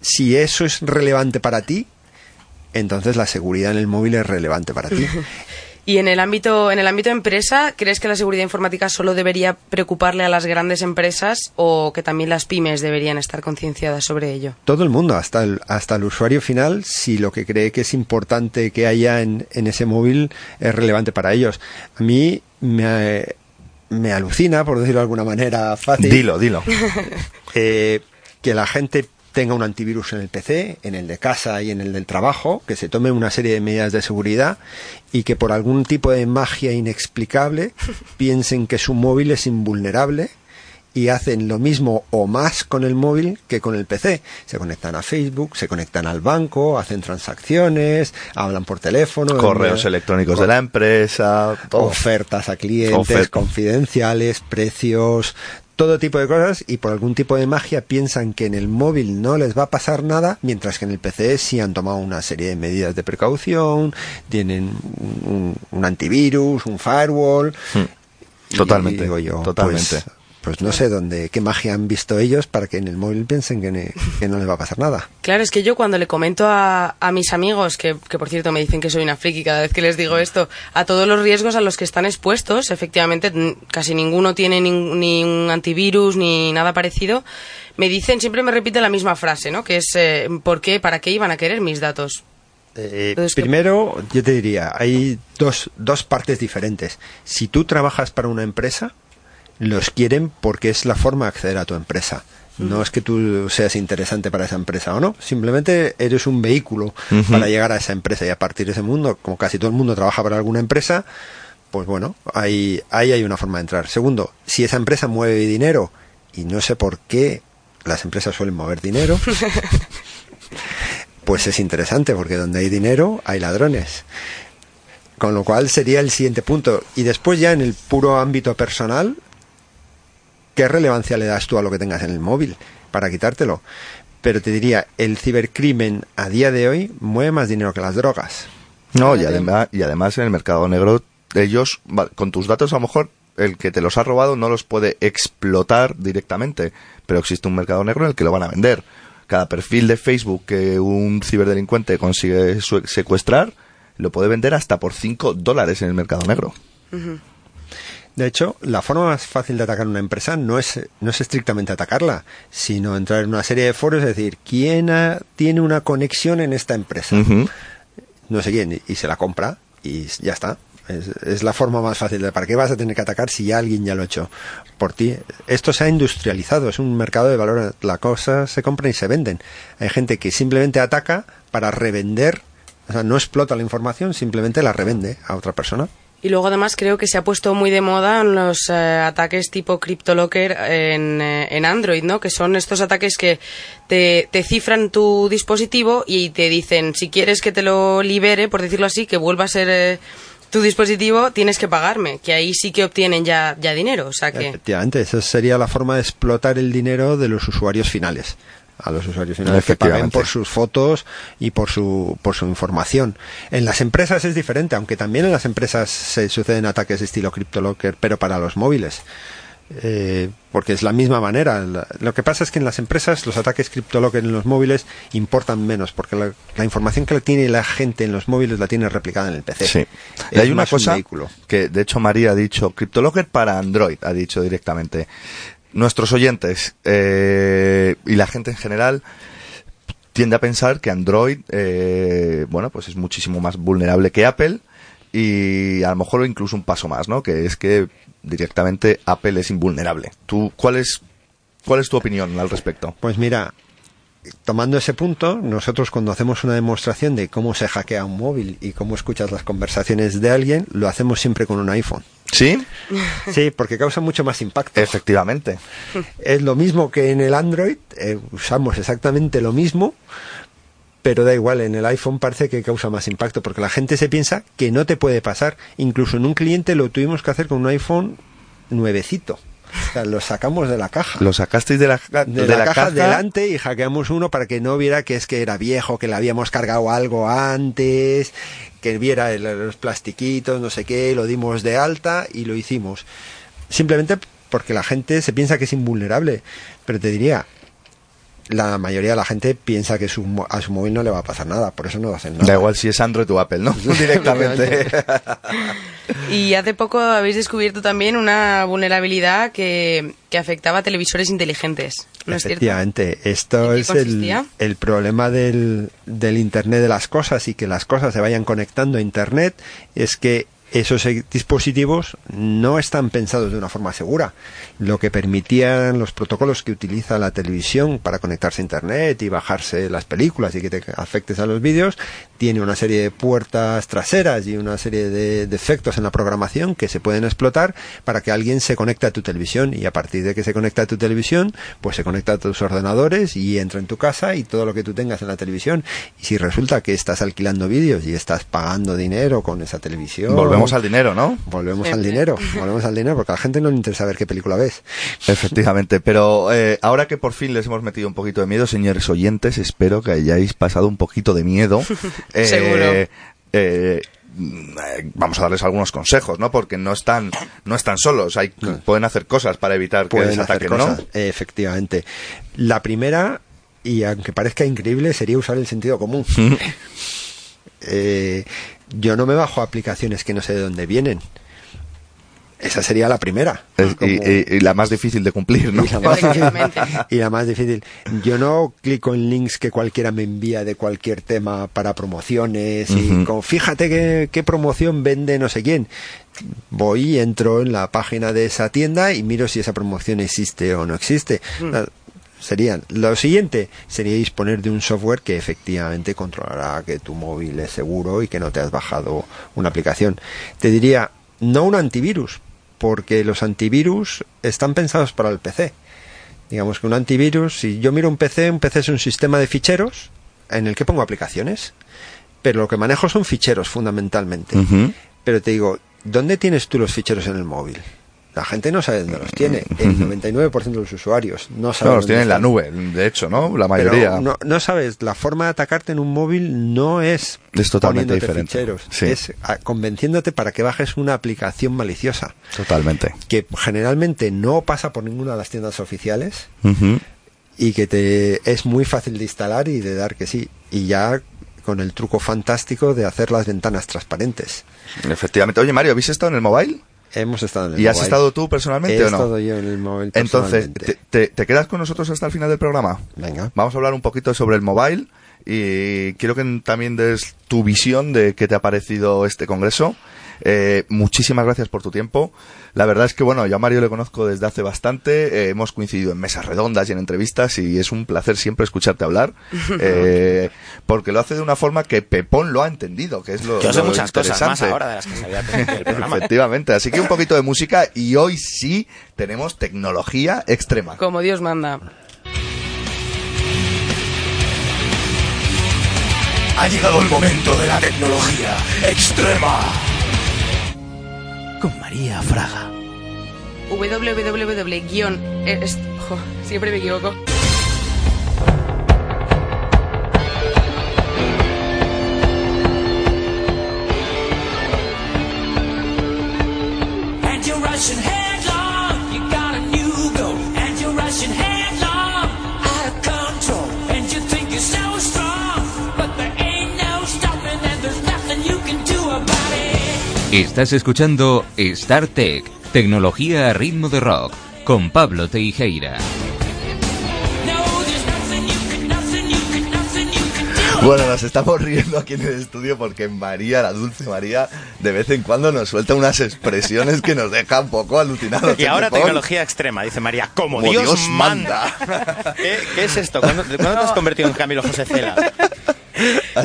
Si eso es relevante para ti, entonces la seguridad en el móvil es relevante para ti. Y en el ámbito en el ámbito empresa, ¿crees que la seguridad informática solo debería preocuparle a las grandes empresas o que también las pymes deberían estar concienciadas sobre ello? Todo el mundo, hasta el, hasta el usuario final, si lo que cree que es importante que haya en, en ese móvil es relevante para ellos. A mí me, me alucina, por decirlo de alguna manera fácil. Dilo, dilo. eh, que la gente tenga un antivirus en el PC, en el de casa y en el del trabajo, que se tome una serie de medidas de seguridad y que por algún tipo de magia inexplicable piensen que su móvil es invulnerable y hacen lo mismo o más con el móvil que con el PC. Se conectan a Facebook, se conectan al banco, hacen transacciones, hablan por teléfono. Correos envían- electrónicos de la empresa, todo. ofertas a clientes, confidenciales, precios, todo tipo de cosas y por algún tipo de magia piensan que en el móvil no les va a pasar nada, mientras que en el PC sí han tomado una serie de medidas de precaución, tienen un, un antivirus, un firewall. y Totalmente, digo yo, totalmente. Pues, pues no sé dónde, qué magia han visto ellos para que en el móvil piensen que, ne- que no les va a pasar nada. Claro, es que yo cuando le comento a, a mis amigos, que, que por cierto me dicen que soy una friki cada vez que les digo esto, a todos los riesgos a los que están expuestos, efectivamente casi ninguno tiene ni, ni un antivirus ni nada parecido, me dicen, siempre me repiten la misma frase, ¿no? Que es, eh, ¿por qué, para qué iban a querer mis datos? Eh, Entonces, ¿qué- primero, yo te diría, hay dos, dos partes diferentes. Si tú trabajas para una empresa, los quieren porque es la forma de acceder a tu empresa. No es que tú seas interesante para esa empresa o no, simplemente eres un vehículo para llegar a esa empresa y a partir de ese mundo, como casi todo el mundo trabaja para alguna empresa, pues bueno, ahí, ahí hay una forma de entrar. Segundo, si esa empresa mueve dinero, y no sé por qué las empresas suelen mover dinero, pues es interesante porque donde hay dinero hay ladrones. Con lo cual sería el siguiente punto. Y después ya en el puro ámbito personal, ¿qué relevancia le das tú a lo que tengas en el móvil para quitártelo? Pero te diría, el cibercrimen a día de hoy mueve más dinero que las drogas. No, y además, y además en el mercado negro, ellos, con tus datos a lo mejor, el que te los ha robado no los puede explotar directamente, pero existe un mercado negro en el que lo van a vender. Cada perfil de Facebook que un ciberdelincuente consigue secuestrar, lo puede vender hasta por 5 dólares en el mercado negro. De hecho, la forma más fácil de atacar una empresa no es, no es estrictamente atacarla, sino entrar en una serie de foros y decir, ¿quién ha- tiene una conexión en esta empresa? No sé quién, y se la compra y ya está. Es, es la forma más fácil de para qué vas a tener que atacar si ya alguien ya lo ha hecho por ti. Esto se ha industrializado, es un mercado de valor. La cosa se compra y se venden. Hay gente que simplemente ataca para revender, o sea, no explota la información, simplemente la revende a otra persona. Y luego además creo que se ha puesto muy de moda los eh, ataques tipo CryptoLocker en, eh, en Android, ¿no? Que son estos ataques que te, te cifran tu dispositivo y te dicen, si quieres que te lo libere, por decirlo así, que vuelva a ser eh, tu dispositivo, tienes que pagarme. Que ahí sí que obtienen ya, ya dinero. O sea que... Efectivamente, esa sería la forma de explotar el dinero de los usuarios finales. A los usuarios finales que paguen por sus fotos y por su, por su información. En las empresas es diferente, aunque también en las empresas se suceden ataques de estilo CryptoLocker, pero para los móviles. Eh, porque es la misma manera. Lo que pasa es que en las empresas los ataques CryptoLocker en los móviles importan menos, porque la, la información que tiene la gente en los móviles la tiene replicada en el PC. Sí. Y hay una un cosa que, de hecho, María ha dicho, CryptoLocker para Android, ha dicho directamente. Nuestros oyentes eh, y la gente en general tiende a pensar que Android, eh, bueno, pues es muchísimo más vulnerable que Apple y a lo mejor incluso un paso más, ¿no? Que es que directamente Apple es invulnerable. ¿Tú, cuál es, cuál es tu opinión al respecto? Pues mira, tomando ese punto, nosotros cuando hacemos una demostración de cómo se hackea un móvil y cómo escuchas las conversaciones de alguien, lo hacemos siempre con un iPhone. ¿Sí? Sí, porque causa mucho más impacto. Efectivamente. Es lo mismo que en el Android, eh, usamos exactamente lo mismo, pero da igual, en el iPhone parece que causa más impacto, porque la gente se piensa que no te puede pasar. Incluso en un cliente lo tuvimos que hacer con un iPhone nuevecito. O sea, lo sacamos de la caja. Lo sacasteis de la, de, la, caja, delante y hackeamos uno para que no viera que es que era viejo, que le habíamos cargado algo antes, que viera el- los plastiquitos, no sé qué, lo dimos de alta y lo hicimos. Simplemente porque la gente se piensa que es invulnerable. Pero te diría, la mayoría de la gente piensa que su mo- a su móvil no le va a pasar nada, por eso no hacen nada. Da igual si es Android o Apple, ¿no? Directamente. Y hace poco habéis descubierto también una vulnerabilidad que, que afectaba a televisores inteligentes. ¿No es? Efectivamente, esto es el, el problema del, del Internet de las cosas y que las cosas se vayan conectando a Internet, es que esos dispositivos no están pensados de una forma segura. Lo que permitían los protocolos que utiliza la televisión para conectarse a Internet y bajarse las películas y que te afectes a los vídeos, tiene una serie de puertas traseras y una serie de defectos en la programación que se pueden explotar para que alguien se conecte a tu televisión y a partir de que se conecta a tu televisión, pues se conecta a tus ordenadores y entra en tu casa y todo lo que tú tengas en la televisión. Y si resulta que estás alquilando vídeos y estás pagando dinero con esa televisión, al dinero, ¿no? Volvemos al dinero, volvemos al dinero, porque a la gente no le interesa ver qué película ves. Efectivamente, pero eh, ahora que por fin les hemos metido un poquito de miedo, señores oyentes, espero que hayáis pasado un poquito de miedo. Eh, Seguro. eh, mm, vamos a darles algunos consejos, ¿no? Porque no están, no están solos, hay, pueden hacer cosas para evitar que les Pueden hacer ataquen, ¿no? cosas, efectivamente. La primera, y aunque parezca increíble, sería usar el sentido común. Eh, yo no me bajo aplicaciones que no sé de dónde vienen. Esa sería la primera. Es- y, y- y la más difícil de cumplir, ¿no? Y la, más, y la más difícil. Yo no clico en links que cualquiera me envía de cualquier tema para promociones y como, fíjate qué, qué promoción vende no sé quién. Voy y entro en la página de esa tienda y miro si esa promoción existe o no existe. Mm. Serían, lo siguiente sería disponer de un software que efectivamente controlará que tu móvil es seguro y que no te has bajado una aplicación. Te diría, no un antivirus, porque los antivirus están pensados para el PC. Digamos que un antivirus, si yo miro un PC, un PC es un sistema de ficheros en el que pongo aplicaciones, pero lo que manejo son ficheros fundamentalmente. Pero te digo, ¿dónde tienes tú los ficheros en el móvil? La gente no sabe dónde los tiene. El 99% de los usuarios no sabe No, los tienen en la nube, de hecho, ¿no? La Pero mayoría. no, no sabes, la forma de atacarte en un móvil no es, Es totalmente diferente. ficheros, Sí. es ah, convenciéndote para que bajes una aplicación maliciosa Totalmente. que generalmente no pasa por ninguna de las tiendas oficiales y que te es muy fácil de instalar y de dar que sí y ya con el truco fantástico de hacer las ventanas transparentes. Efectivamente. Oye, Mario, ¿habéis estado en el mobile? Hemos estado en el ¿Y has estado tú personalmente He o no? estado yo en el móvil Entonces, personalmente. te, te- te quedas con nosotros hasta el final del programa? Venga. Vamos a hablar un poquito sobre el mobile y quiero que también des tu visión de qué te ha parecido este congreso. Eh, muchísimas gracias por tu tiempo. La verdad es que, bueno, yo a Mario le conozco desde hace bastante. eh, hemos coincidido en mesas redondas y en entrevistas y es un placer siempre escucharte hablar. eh, porque lo hace de una forma que Pepón lo ha entendido, que es lo, Yo sé lo muchas cosas más interesante. ahora de las que programa. Efectivamente. Así que un poquito de música y hoy sí tenemos tecnología extrema. Como Dios manda. Ha llegado el momento de la tecnología extrema. Con María Fraga. www guion eh, es- jo, siempre me equivoco. And. Estás escuchando Star Tech, tecnología a ritmo de rock, con Pablo Teijeira. Bueno, nos estamos riendo aquí en el estudio porque María, la dulce María, de vez en cuando nos suelta unas expresiones que nos dejan un poco alucinados. Y ¿eh, ahora tecnología extrema, dice María. Como, Como Dios, Dios manda. ¿Qué, qué es esto? ¿Cuándo, ¿De cuándo te has convertido en Camilo José Cela?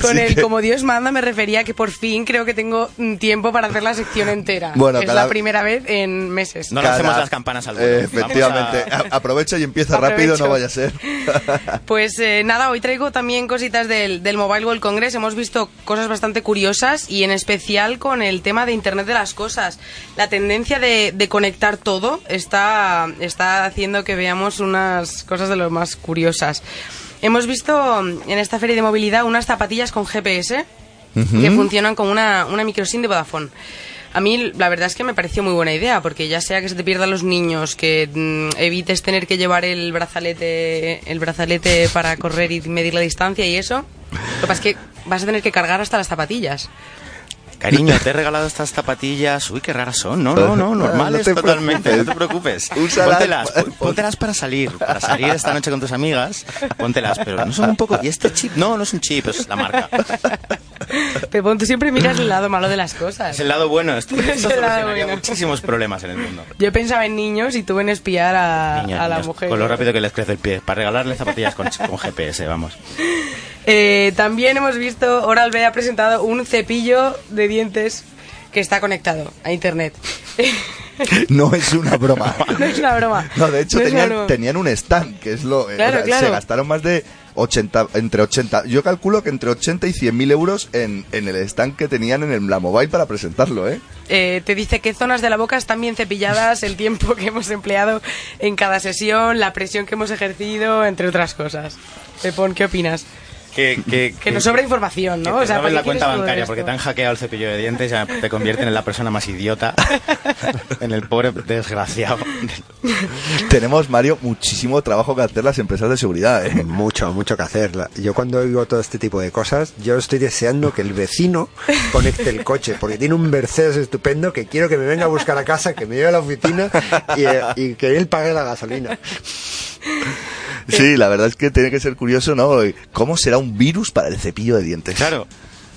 Con el que- como Dios manda me refería a que por fin creo que tengo tiempo para hacer la sección entera. Bueno, es cada- la primera vez en meses. No Cada- lancemos las campanas al vuelo. Eh, efectivamente. A- Aprovecha y empieza rápido, Aprovecho. no vaya a ser. Pues eh, nada, hoy traigo también cositas del, del Mobile World Congress. Hemos visto cosas bastante curiosas y en especial con el tema de Internet de las Cosas. La tendencia de, de conectar todo está, está haciendo que veamos unas cosas de lo más curiosas. Hemos visto mm, en esta feria de movilidad unas zapatillas con GPS que funcionan como una, una microSIM de Vodafone. A mí la verdad es que me pareció muy buena idea, porque ya sea que se te pierdan los niños, que mm, evites tener que llevar el brazalete, el brazalete para correr y medir la distancia y eso, lo que pasa es que vas a tener que cargar hasta las zapatillas. Cariño, te he regalado estas zapatillas. Uy, qué raras son. No, no, no, normales No te totalmente. No te preocupes. Póntelas, pó- póntelas para salir. Para salir esta noche con tus amigas. Póntelas, pero no son un poco. ¿Y este chip? No, no es un chip, es la marca. Pepón, tú siempre miras el lado malo de las cosas. Es el lado bueno. Esto, Es esto el lado bueno. muchísimos problemas en el mundo. Yo pensaba en niños y tú en espiar a, Niños, a la niños, mujer. Con lo rápido que les crece el pie. Para regalarles zapatillas con, con GPS, vamos. Eh, también hemos visto, Oral-B ha presentado un cepillo de dientes que está conectado a internet. No es una broma. no es una broma. No, de hecho No tenían, tenían un stand, que es lo... eh, Claro, sea, claro. Se gastaron más de 80, entre 80, yo calculo que entre 80 y 100 mil euros en, en el stand que tenían en el, la mobile para presentarlo, ¿eh? Eh, te dice qué zonas de la boca están bien cepilladas, el tiempo que hemos empleado en cada sesión, la presión que hemos ejercido, entre otras cosas. Pepón, ¿qué opinas? Que, que, Que nos sobra información, ¿no? Que te O sea, roben ¿para la cuenta bancaria esto? porque te han hackeado el cepillo de dientes ya te convierten en la persona más idiota en el pobre desgraciado Tenemos, Mario, muchísimo trabajo que hacer las empresas de seguridad, ¿eh? Mucho, mucho que hacer. Yo cuando oigo todo este tipo de cosas, yo estoy deseando que el vecino conecte el coche, porque tiene un Mercedes estupendo que quiero que me venga a buscar a casa, que me lleve a la oficina y, eh, y que él pague la gasolina. Sí, la verdad es que tiene que ser curioso, ¿no? ¿Cómo será un virus para el cepillo de dientes? Claro.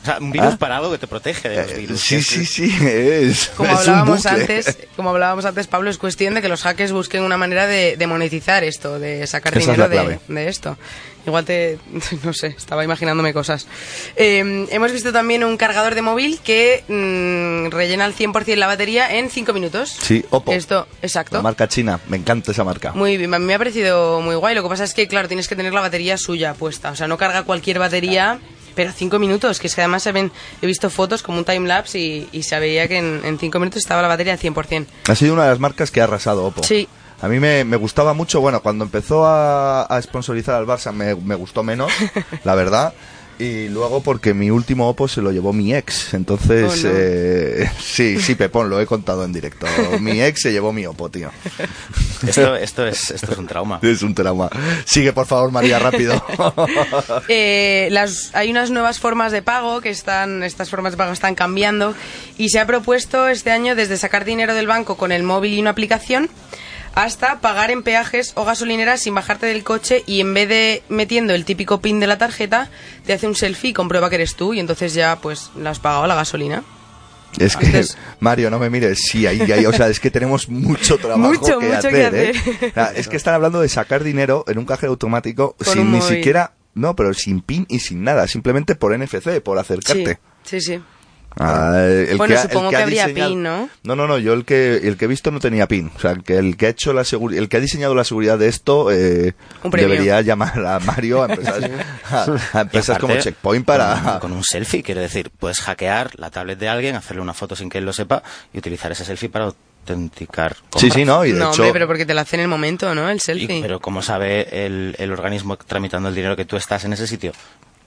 Sea, un virus Ah. para algo que te protege de los virus. Sí, sí, sí, es, Como es un hablábamos bucle. antes, como hablábamos antes, Pablo, es cuestión de que los hackers busquen una manera de, de monetizar esto, de sacar Esa dinero de, esto. Igual te, no sé, estaba imaginándome cosas. Eh, hemos visto también un cargador de móvil que mm, rellena al 100% la batería en 5 minutos. Sí, Oppo. Esto, exacto. La marca china, me encanta esa marca. Muy bien, a mí me ha parecido muy guay. Lo que pasa es que, claro, tienes que tener la batería suya puesta. O sea, no carga cualquier batería, pero cinco minutos. Que es que además se ven, he visto fotos como un timelapse y, y se veía que en, en cinco minutos estaba la batería al 100%. Ha sido una de las marcas que ha arrasado Oppo. Sí. A mí me, me gustaba mucho, bueno, cuando empezó a, a sponsorizar al Barça me, me gustó menos, la verdad. Y luego porque mi último Oppo se lo llevó mi ex. Entonces, Oh, no. eh, sí, sí, Pepón, lo he contado en directo. Mi ex se llevó mi Oppo, tío. Esto, esto, es, esto es un trauma. Es un trauma. Sigue, por favor, María, rápido. Eh, las, hay unas nuevas formas de pago que están, estas formas de pago están cambiando y se ha propuesto este año desde sacar dinero del banco con el móvil y una aplicación hasta pagar en peajes o gasolineras sin bajarte del coche y en vez de metiendo el típico pin de la tarjeta te hace un selfie y comprueba que eres tú y entonces ya pues le has pagado la gasolina. Es que, Mario, no me mires, sí, ahí, ahí, o sea, es que tenemos mucho trabajo Mucho, que, mucho hacer, que ¿eh? hacer. Es que están hablando de sacar dinero en un cajero automático Con sin ni móvil. siquiera, no, pero sin pin y sin nada, simplemente por NFC, por acercarte. Sí, sí, sí. Ah, el Bueno, ha- el supongo que ha habría diseñado- pin, ¿no? No, no, no, yo el que el que he visto no tenía pin, o sea, el que el que ha hecho la seguri- el que ha diseñado la seguridad de esto eh, debería llamar a Mario a empresas, a, a empresas Y como aparte, Checkpoint para Con, con un selfie, quiero decir, puedes hackear la tablet de alguien, hacerle una foto sin que él lo sepa y utilizar ese selfie para autenticar. Sí, compras. sí, no, y de no, hecho hombre, pero porque te la hace en el momento, ¿no? El selfie. Y- pero ¿cómo sabe el, el organismo tramitando el dinero que tú estás en ese sitio?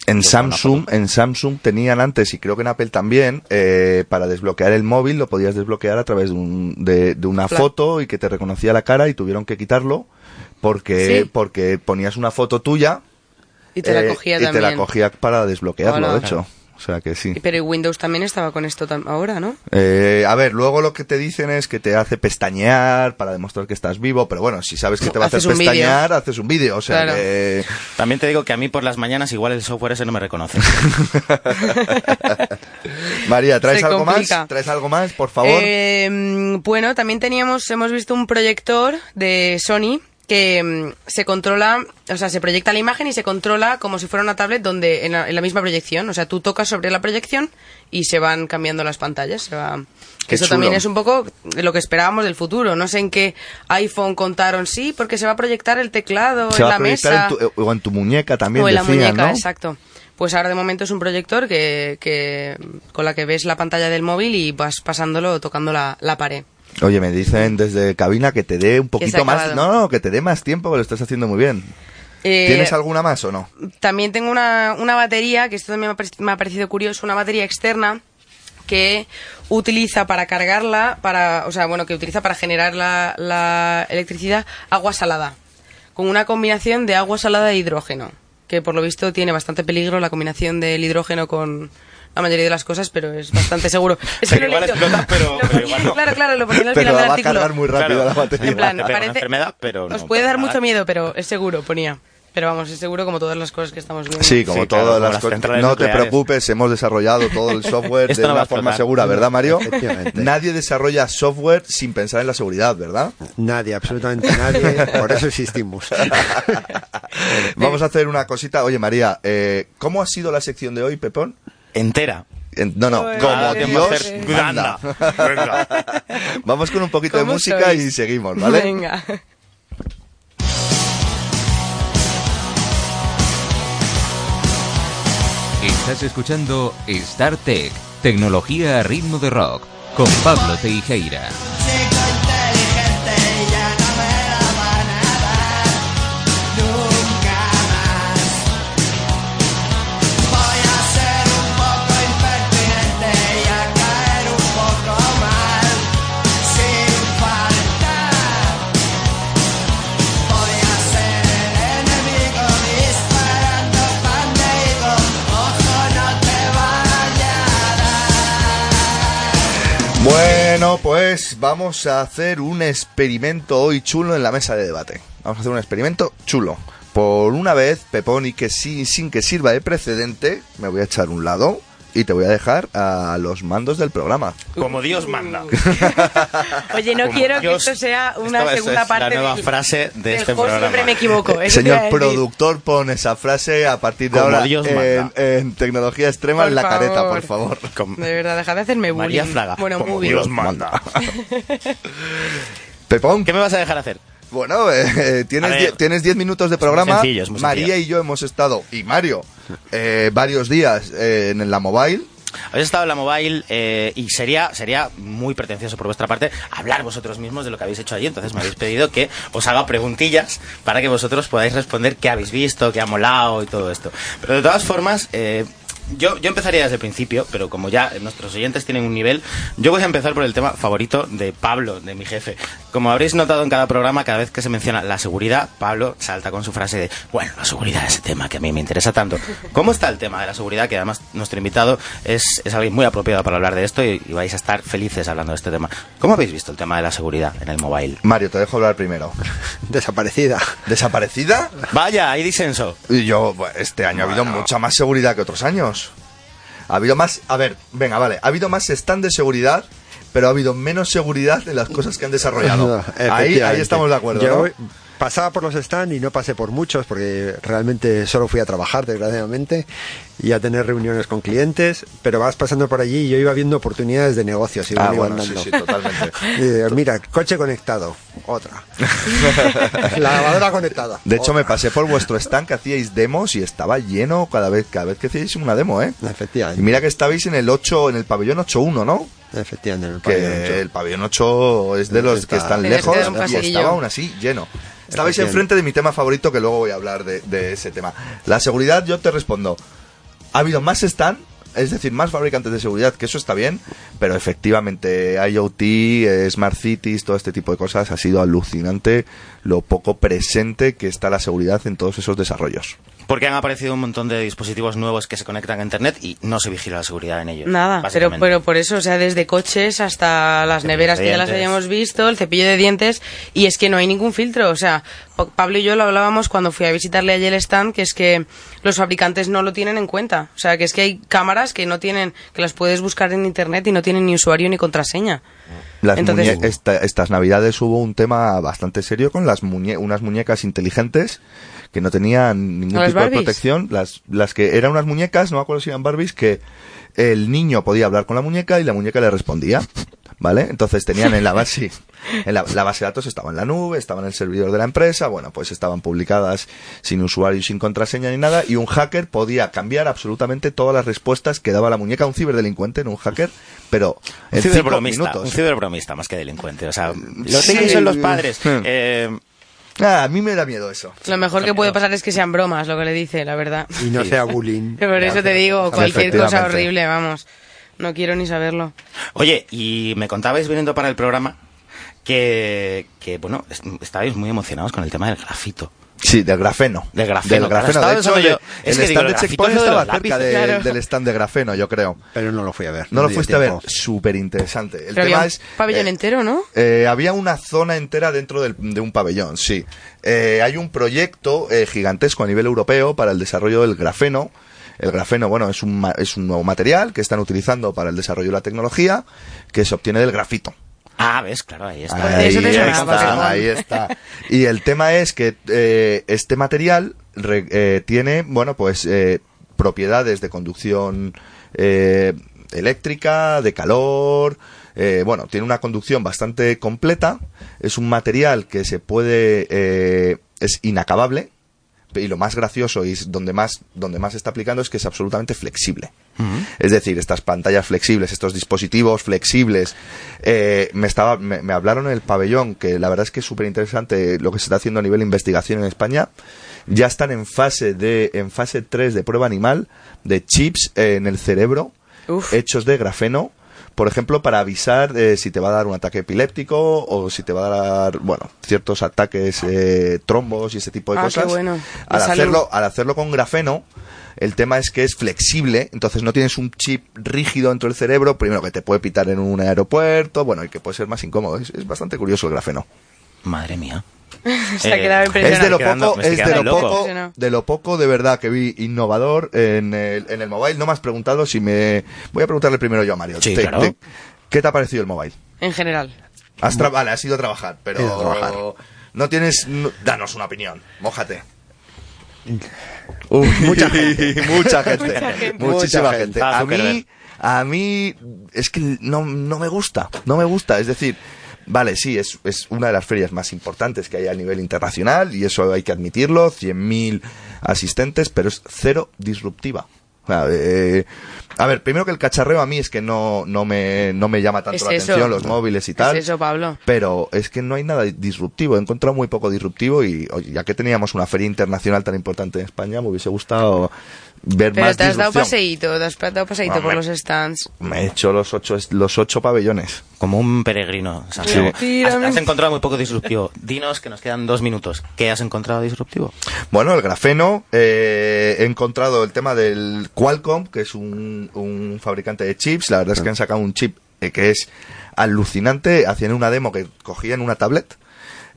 En Samsung, en Samsung tenían antes, y creo que en Apple también, eh, para desbloquear el móvil lo podías desbloquear a través de, un- de- de una Claro. foto y que te reconocía la cara y tuvieron que quitarlo porque, Sí. porque ponías una foto tuya Y te la eh, cogía y te la cogía para desbloquearlo, Hola. de hecho. O sea que sí. Pero Windows también estaba con esto ahora, ¿no? Eh, a ver, luego lo que te dicen es que te hace pestañear para demostrar que estás vivo, pero bueno, si sabes que te va a hacer pestañear, haces un vídeo. O sea Claro. que... También te digo que a mí por las mañanas igual el software ese no me reconoce. María, ¿traes Se algo complica. más? ¿Traes algo más, por favor? Eh, mm, bueno, también teníamos, hemos visto un proyector de Sony que mm, se controla, o sea, se proyecta la imagen y se controla como si fuera una tablet donde en la, en la misma proyección, o sea, tú tocas sobre la proyección y se van cambiando las pantallas. Se va... Qué Eso chulo. también es un poco lo que esperábamos del futuro. No sé en qué iPhone contaron, sí, porque se va a proyectar el teclado Se en va la a mesa. en tu, eh, o en tu muñeca también, o en la muñeca, ¿no? exacto. Pues ahora de momento es un proyector que, que con la que ves la pantalla del móvil y vas pasándolo tocando la, la pared. Oye, me dicen desde cabina que te dé un poquito más. No, no, que te dé más tiempo, que lo estás haciendo muy bien. Eh, ¿Tienes alguna más o no? También tengo una, una batería, que esto también me ha, parec- me ha parecido curioso, una batería externa que utiliza para cargarla, para, o sea, bueno, que utiliza para generar la, la electricidad agua salada, con una combinación de agua salada e hidrógeno, que por lo visto tiene bastante peligro la combinación del hidrógeno con la mayoría de las cosas, pero es bastante seguro. Es que igual pero, pero igual no. Claro, claro, lo ponía al final la del va a artículo. cargar muy rápido Claro. la batería. En plan, Te parece- enfermedad, pero no Os puede dar mucho miedo, pero es seguro, ponía. Pero vamos, es seguro como todas las cosas que estamos viendo. Sí, como Sí, claro, todas como las cosas. No te preocupes, hemos desarrollado todo el software de no una forma segura, ¿verdad, Mario? Efectivamente. Nadie desarrolla software sin pensar en la seguridad, ¿verdad? Nadie, absolutamente nadie. Por eso existimos. Vamos a hacer una cosita. Oye, María, eh, ¿cómo ha sido la sección de hoy, Pepón? Entera. En- no, no, Joder, como madre Dios manda. Venga. Vamos con un poquito de ¿Cómo música sois? y seguimos, ¿vale? Venga. Estás escuchando Star Tech, tecnología a ritmo de rock, con Pablo Teijeira. Bueno, pues vamos a hacer un experimento hoy chulo en la mesa de debate. Vamos a hacer un experimento chulo. Por una vez, Pepón, y que sin que sirva de precedente, me voy a echar un lado y te voy a dejar a los mandos del programa. Como Dios manda. Oye, no Como quiero que esto sea una Esto segunda es parte la nueva del- frase de este programa. Siempre me equivoco. eso Señor productor, pon esa frase a partir de Como ahora Dios en, manda. en tecnología extrema Por en la careta, por favor. De verdad, dejad de hacerme bullying. María Fraga. Bueno, Como muy bien. Dios manda. Pepón, ¿Qué me vas a dejar hacer? Bueno, eh, tienes A ver. die- tienes 10 minutos de muy programa. sencillo, es muy María sencillo. y yo hemos estado, y Mario, eh, varios días eh, en la mobile. Habéis estado en la mobile eh, y sería, sería muy pretencioso por vuestra parte hablar vosotros mismos de lo que habéis hecho allí. Entonces me habéis pedido que os haga preguntillas para que vosotros podáis responder qué habéis visto, qué ha molado y todo esto. Pero de todas formas, eh, yo, yo empezaría desde el principio, pero como ya nuestros oyentes tienen un nivel, yo voy a empezar por el tema favorito de Pablo, de mi jefe. Como habréis notado en cada programa, cada vez que se menciona la seguridad, Pablo salta con su frase de, bueno, la seguridad es ese tema que a mí me interesa tanto. ¿Cómo está el tema de la seguridad? Que además nuestro invitado es, es alguien muy apropiado para hablar de esto y, y vais a estar felices hablando de este tema. ¿Cómo habéis visto el tema de la seguridad en el mobile? Mario, te dejo hablar primero. Desaparecida. ¿Desaparecida? Vaya, hay disenso. Y yo, este año ha habido mucha más seguridad que otros años. Ha habido más, a ver, venga, vale, ha habido más stand de seguridad, pero ha habido menos seguridad en las cosas que han desarrollado. ahí, ahí estamos de acuerdo. Yo ¿no? Pasaba por los stands y no pasé por muchos porque realmente solo fui a trabajar, desgraciadamente, y a tener reuniones con clientes, pero vas pasando por allí y yo iba viendo oportunidades de negocios. Iba Ah, bueno, sí, andando. sí, totalmente. Y digo, mira, coche conectado, otra. La lavadora conectada. De hecho, me pasé por vuestro stand que hacíais demos y estaba lleno cada vez, cada vez que hacíais una demo, ¿eh? Efectivamente. Y mira que estabais en el 8, en el pabellón 8.1, ¿no? Efectivamente, en el Que pabellón ocho. el pabellón 8 es de los que Está- están que lejos y estaba aún así lleno. Estabais enfrente de mi tema favorito que luego voy a hablar de, de ese tema. La seguridad, yo te respondo. Ha habido más stand, es decir, más fabricantes de seguridad, que eso está bien, pero efectivamente IoT, eh, Smart Cities, todo este tipo de cosas ha sido alucinante lo poco presente que está la seguridad en todos esos desarrollos. Porque han aparecido un montón de dispositivos nuevos que se conectan a Internet y no se vigila la seguridad en ellos. Nada, pero, pero por eso, o sea, desde coches hasta las Cepillo neveras que ya las hayamos visto, el cepillo de dientes, y es que no hay ningún filtro. O sea, Pa- Pablo y yo lo hablábamos cuando fui a visitarle ayer el stand, que es que los fabricantes no lo tienen en cuenta. O sea, que es que hay cámaras que no tienen, que las puedes buscar en internet y no tienen ni usuario ni contraseña. Las Entonces- muñe- esta- estas navidades hubo un tema bastante serio con las muñe- unas muñecas inteligentes que no tenían ningún ¿Las tipo de protección. Las, las que eran unas muñecas, no me acuerdo si eran Barbies, que el niño podía hablar con la muñeca y la muñeca le respondía. ¿Vale? Entonces tenían en la base, en la, la base de datos estaba en la nube, estaba en el servidor de la empresa, bueno, pues estaban publicadas sin usuario y sin contraseña ni nada, y un hacker podía cambiar absolutamente todas las respuestas que daba la muñeca, un ciberdelincuente, no un hacker, pero Un en cinco ciberbromista, minutos. un ciberbromista más que delincuente. O sea, los Sí. niños son los padres. Eh, Ah, a mí me da miedo eso. Lo mejor que puede pasar es que sean bromas, lo que le dice, la verdad. Y no sea bullying. Por eso te digo, cualquier cosa horrible, vamos. No quiero ni saberlo. Oye, y me contabais viniendo para el programa que, que bueno, est- estabais muy emocionados con el tema del grafito. Sí, del grafeno. Del grafeno, Del De hecho, yo, el es que stand digo, de Checkpoint de estaba cerca lápices, de- claro. del stand de grafeno, yo creo. Pero no lo fui a ver. No lo fuiste a ver, súper interesante. El Pero tema había es... un pabellón eh, entero, ¿no? eh, había una zona entera dentro del- de un pabellón, sí. Eh, hay un proyecto eh, gigantesco a nivel europeo para el desarrollo del grafeno. El grafeno, bueno, es un, ma- es un nuevo material que están utilizando para el desarrollo de la tecnología que se obtiene del grafito. Ah, ves, claro, ahí está. Ahí Eso te sonaba, está, Pokémon. ahí está. Y el tema es que eh, este material re- eh, tiene, bueno, pues eh, propiedades de conducción eh, eléctrica, de calor, eh, bueno, tiene una conducción bastante completa, es un material que se puede, eh, es inacabable, y lo más gracioso y es donde más, donde más se está aplicando es que es absolutamente flexible. Es decir, estas pantallas flexibles, estos dispositivos flexibles, eh, me, estaba, me, me hablaron en el pabellón, que la verdad es que es súper interesante lo que se está haciendo a nivel de investigación en España. Ya están en fase de, en fase 3 de prueba animal de chips eh, en el cerebro, hechos de grafeno, por ejemplo, para avisar eh, si te va a dar un ataque epiléptico o si te va a dar, bueno, ciertos ataques, eh, trombos y ese tipo de Ah, qué cosas. bueno. Al salud. hacerlo, al hacerlo con grafeno, el tema es que es flexible, entonces no tienes un chip rígido dentro del cerebro, primero que te puede pitar en un aeropuerto, bueno, y que puede ser más incómodo. Es, es bastante curioso el grafeno. Madre mía. Se ha Eh, quedado Es de lo poco, es de lo loco. poco, de lo poco de verdad que vi innovador en el, en el mobile. No me has preguntado si me, voy a preguntarle primero yo a Mario. Sí, Te- claro. te- ¿Qué te ha parecido el mobile? En general. Has tra- vale, has ido a trabajar, pero a trabajar. no tienes, no- danos una opinión, mójate. mucha gente, mucha gente, Mucha gente. muchísima gente. gente. A mí, a mí es que no, no me gusta, no me gusta. Es decir, vale, sí, es, es una de las ferias más importantes que hay a nivel internacional y eso hay que admitirlo, 100.000 asistentes, pero es cero disruptiva. Eh, a ver, primero que el cacharreo a mí es que no, no, me, no me llama tanto Es la eso. atención, los móviles y tal. Es eso, Pablo. Pero es que no hay nada disruptivo. He encontrado muy poco disruptivo y oye, ya que teníamos una feria internacional tan importante en España, me hubiese gustado ver Pero más te has dado paseíto, te has dado paseíto por los stands. Me he hecho los ocho, los ocho pabellones. Como un peregrino. Santiago. Sí. Has, has encontrado muy poco disruptivo. Dinos que nos quedan dos minutos. ¿Qué has encontrado disruptivo? Bueno, el grafeno, eh, he encontrado el tema del Qualcomm, que es un, un fabricante de chips. La verdad es que han sacado un chip eh, que es alucinante. Hacían una demo que cogían una tablet,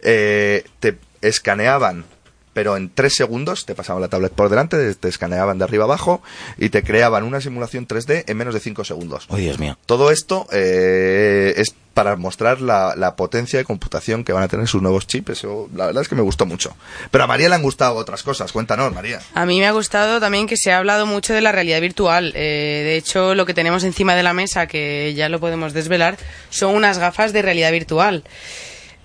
eh, te escaneaban, pero en tres segundos te pasaban la tablet por delante, te escaneaban de arriba abajo y te creaban una simulación 3D en menos de cinco segundos. Oh, Dios mío. Todo esto eh, es para mostrar la, la potencia de computación que van a tener sus nuevos chips. Eso, la verdad es que me gustó mucho. Pero a María le han gustado otras cosas. Cuéntanos, María. A mí me ha gustado también que se ha hablado mucho de la realidad virtual. Eh, de hecho, lo que tenemos encima de la mesa, que ya lo podemos desvelar, son unas gafas de realidad virtual.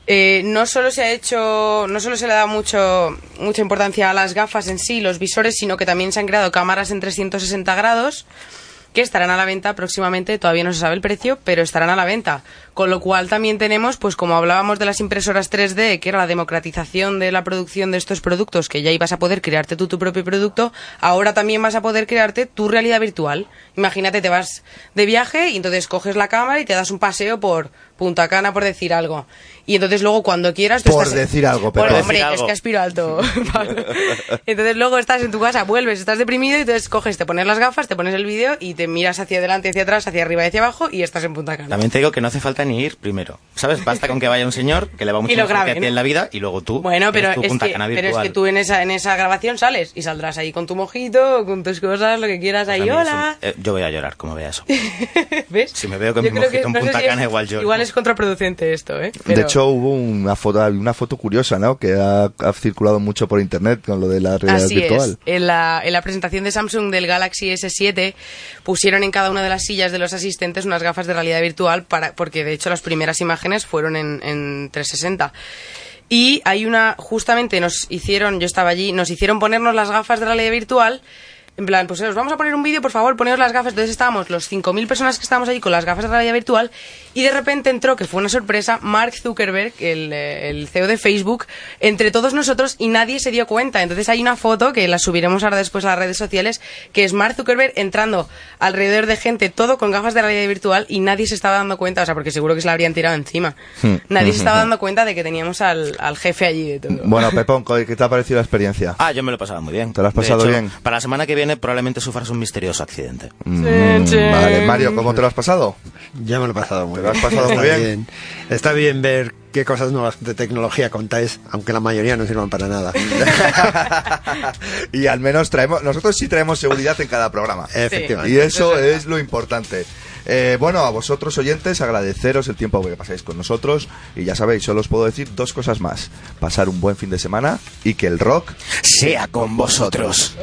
Eh, no solo se ha hecho, no solo se le da mucho, mucha importancia a las gafas en sí, los visores, sino que también se han creado cámaras en 360 grados que estarán a la venta próximamente, todavía no se sabe el precio, pero estarán a la venta. Con lo cual también tenemos, pues como hablábamos de las impresoras 3D, que era la democratización de la producción de estos productos, que ya ibas a poder crearte tú tu propio producto, ahora también vas a poder crearte tu realidad virtual. Imagínate, te vas de viaje y entonces coges la cámara y te das un paseo por Punta Cana, por decir algo. Y entonces luego cuando quieras... tú Por estás- decir algo, Por- Pepe. hombre, es que aspiro alto. Pablo. entonces luego estás en tu casa, vuelves, estás deprimido y entonces coges, te pones las gafas, te pones el vídeo y te miras hacia adelante, hacia atrás, hacia arriba y hacia abajo y estás en Punta Cana. También te digo que no hace falta ni ir primero. ¿Sabes? Basta con que vaya un señor que le va mucho mejor que a ti en la vida y luego tú. Bueno, pero es, Punta que, Cana pero es que tú en esa, en esa grabación sales y saldrás ahí con tu mojito, con tus cosas, lo que quieras ahí, A mí eso- hola. eh, yo voy a llorar como vea eso. ¿Ves? Si me veo con Yo mi que- mojito en no Punta si es- Cana, igual lloro. Igual es contraproducente esto, ¿eh? De hecho, hubo una foto, una foto curiosa, ¿no? Que ha, ha circulado mucho por internet con lo de la realidad Así virtual. es. En la, en la presentación de Samsung del Galaxy S7 pusieron en cada una de las sillas de los asistentes unas gafas de realidad virtual para, porque de hecho las primeras imágenes fueron en, en 360. Y hay una, justamente nos hicieron, yo estaba allí, nos hicieron ponernos las gafas de realidad virtual En plan, pues os vamos a poner un vídeo, por favor, poneos las gafas. Entonces estábamos los 5.000 personas que estábamos allí con las gafas de realidad virtual y de repente entró, que fue una sorpresa, Mark Zuckerberg, el, eh, el CEO de Facebook, entre todos nosotros y nadie se dio cuenta. Entonces hay una foto que la subiremos ahora después a las redes sociales, que es Mark Zuckerberg entrando alrededor de gente, todo con gafas de realidad virtual y nadie se estaba dando cuenta, o sea, porque seguro que se la habrían tirado encima. Hmm. Nadie se estaba dando cuenta de que teníamos al, al jefe allí de todo. Bueno, Pepón, ¿qué te ha parecido la experiencia? Ah, yo me lo he pasado muy bien. ¿Te lo has pasado hecho, bien? Para la semana que viene probablemente sufras un misterioso accidente. Mm, Vale, Mario, ¿cómo te lo has pasado? Ya me lo he pasado muy ¿Te lo bien. has pasado muy Está bien? Está bien ver qué cosas nuevas de tecnología contáis, aunque la mayoría no sirvan para nada. y al menos traemos, nosotros sí traemos seguridad en cada programa. Efectivamente. Y eso es lo importante. Eh, bueno, a vosotros oyentes, agradeceros el tiempo que pasáis con nosotros. Y ya sabéis, solo os puedo decir dos cosas más. Pasar un buen fin de semana y que el rock sea con vosotros.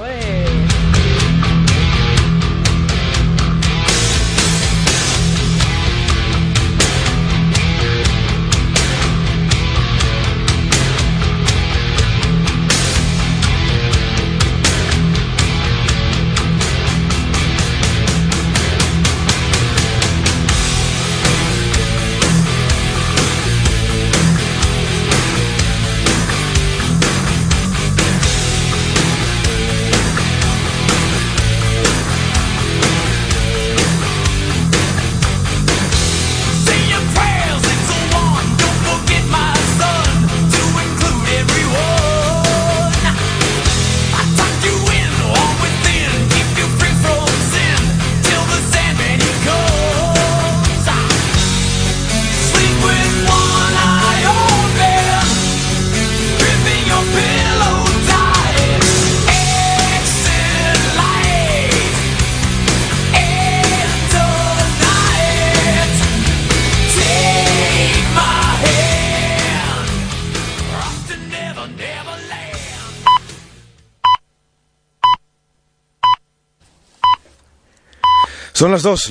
Dos.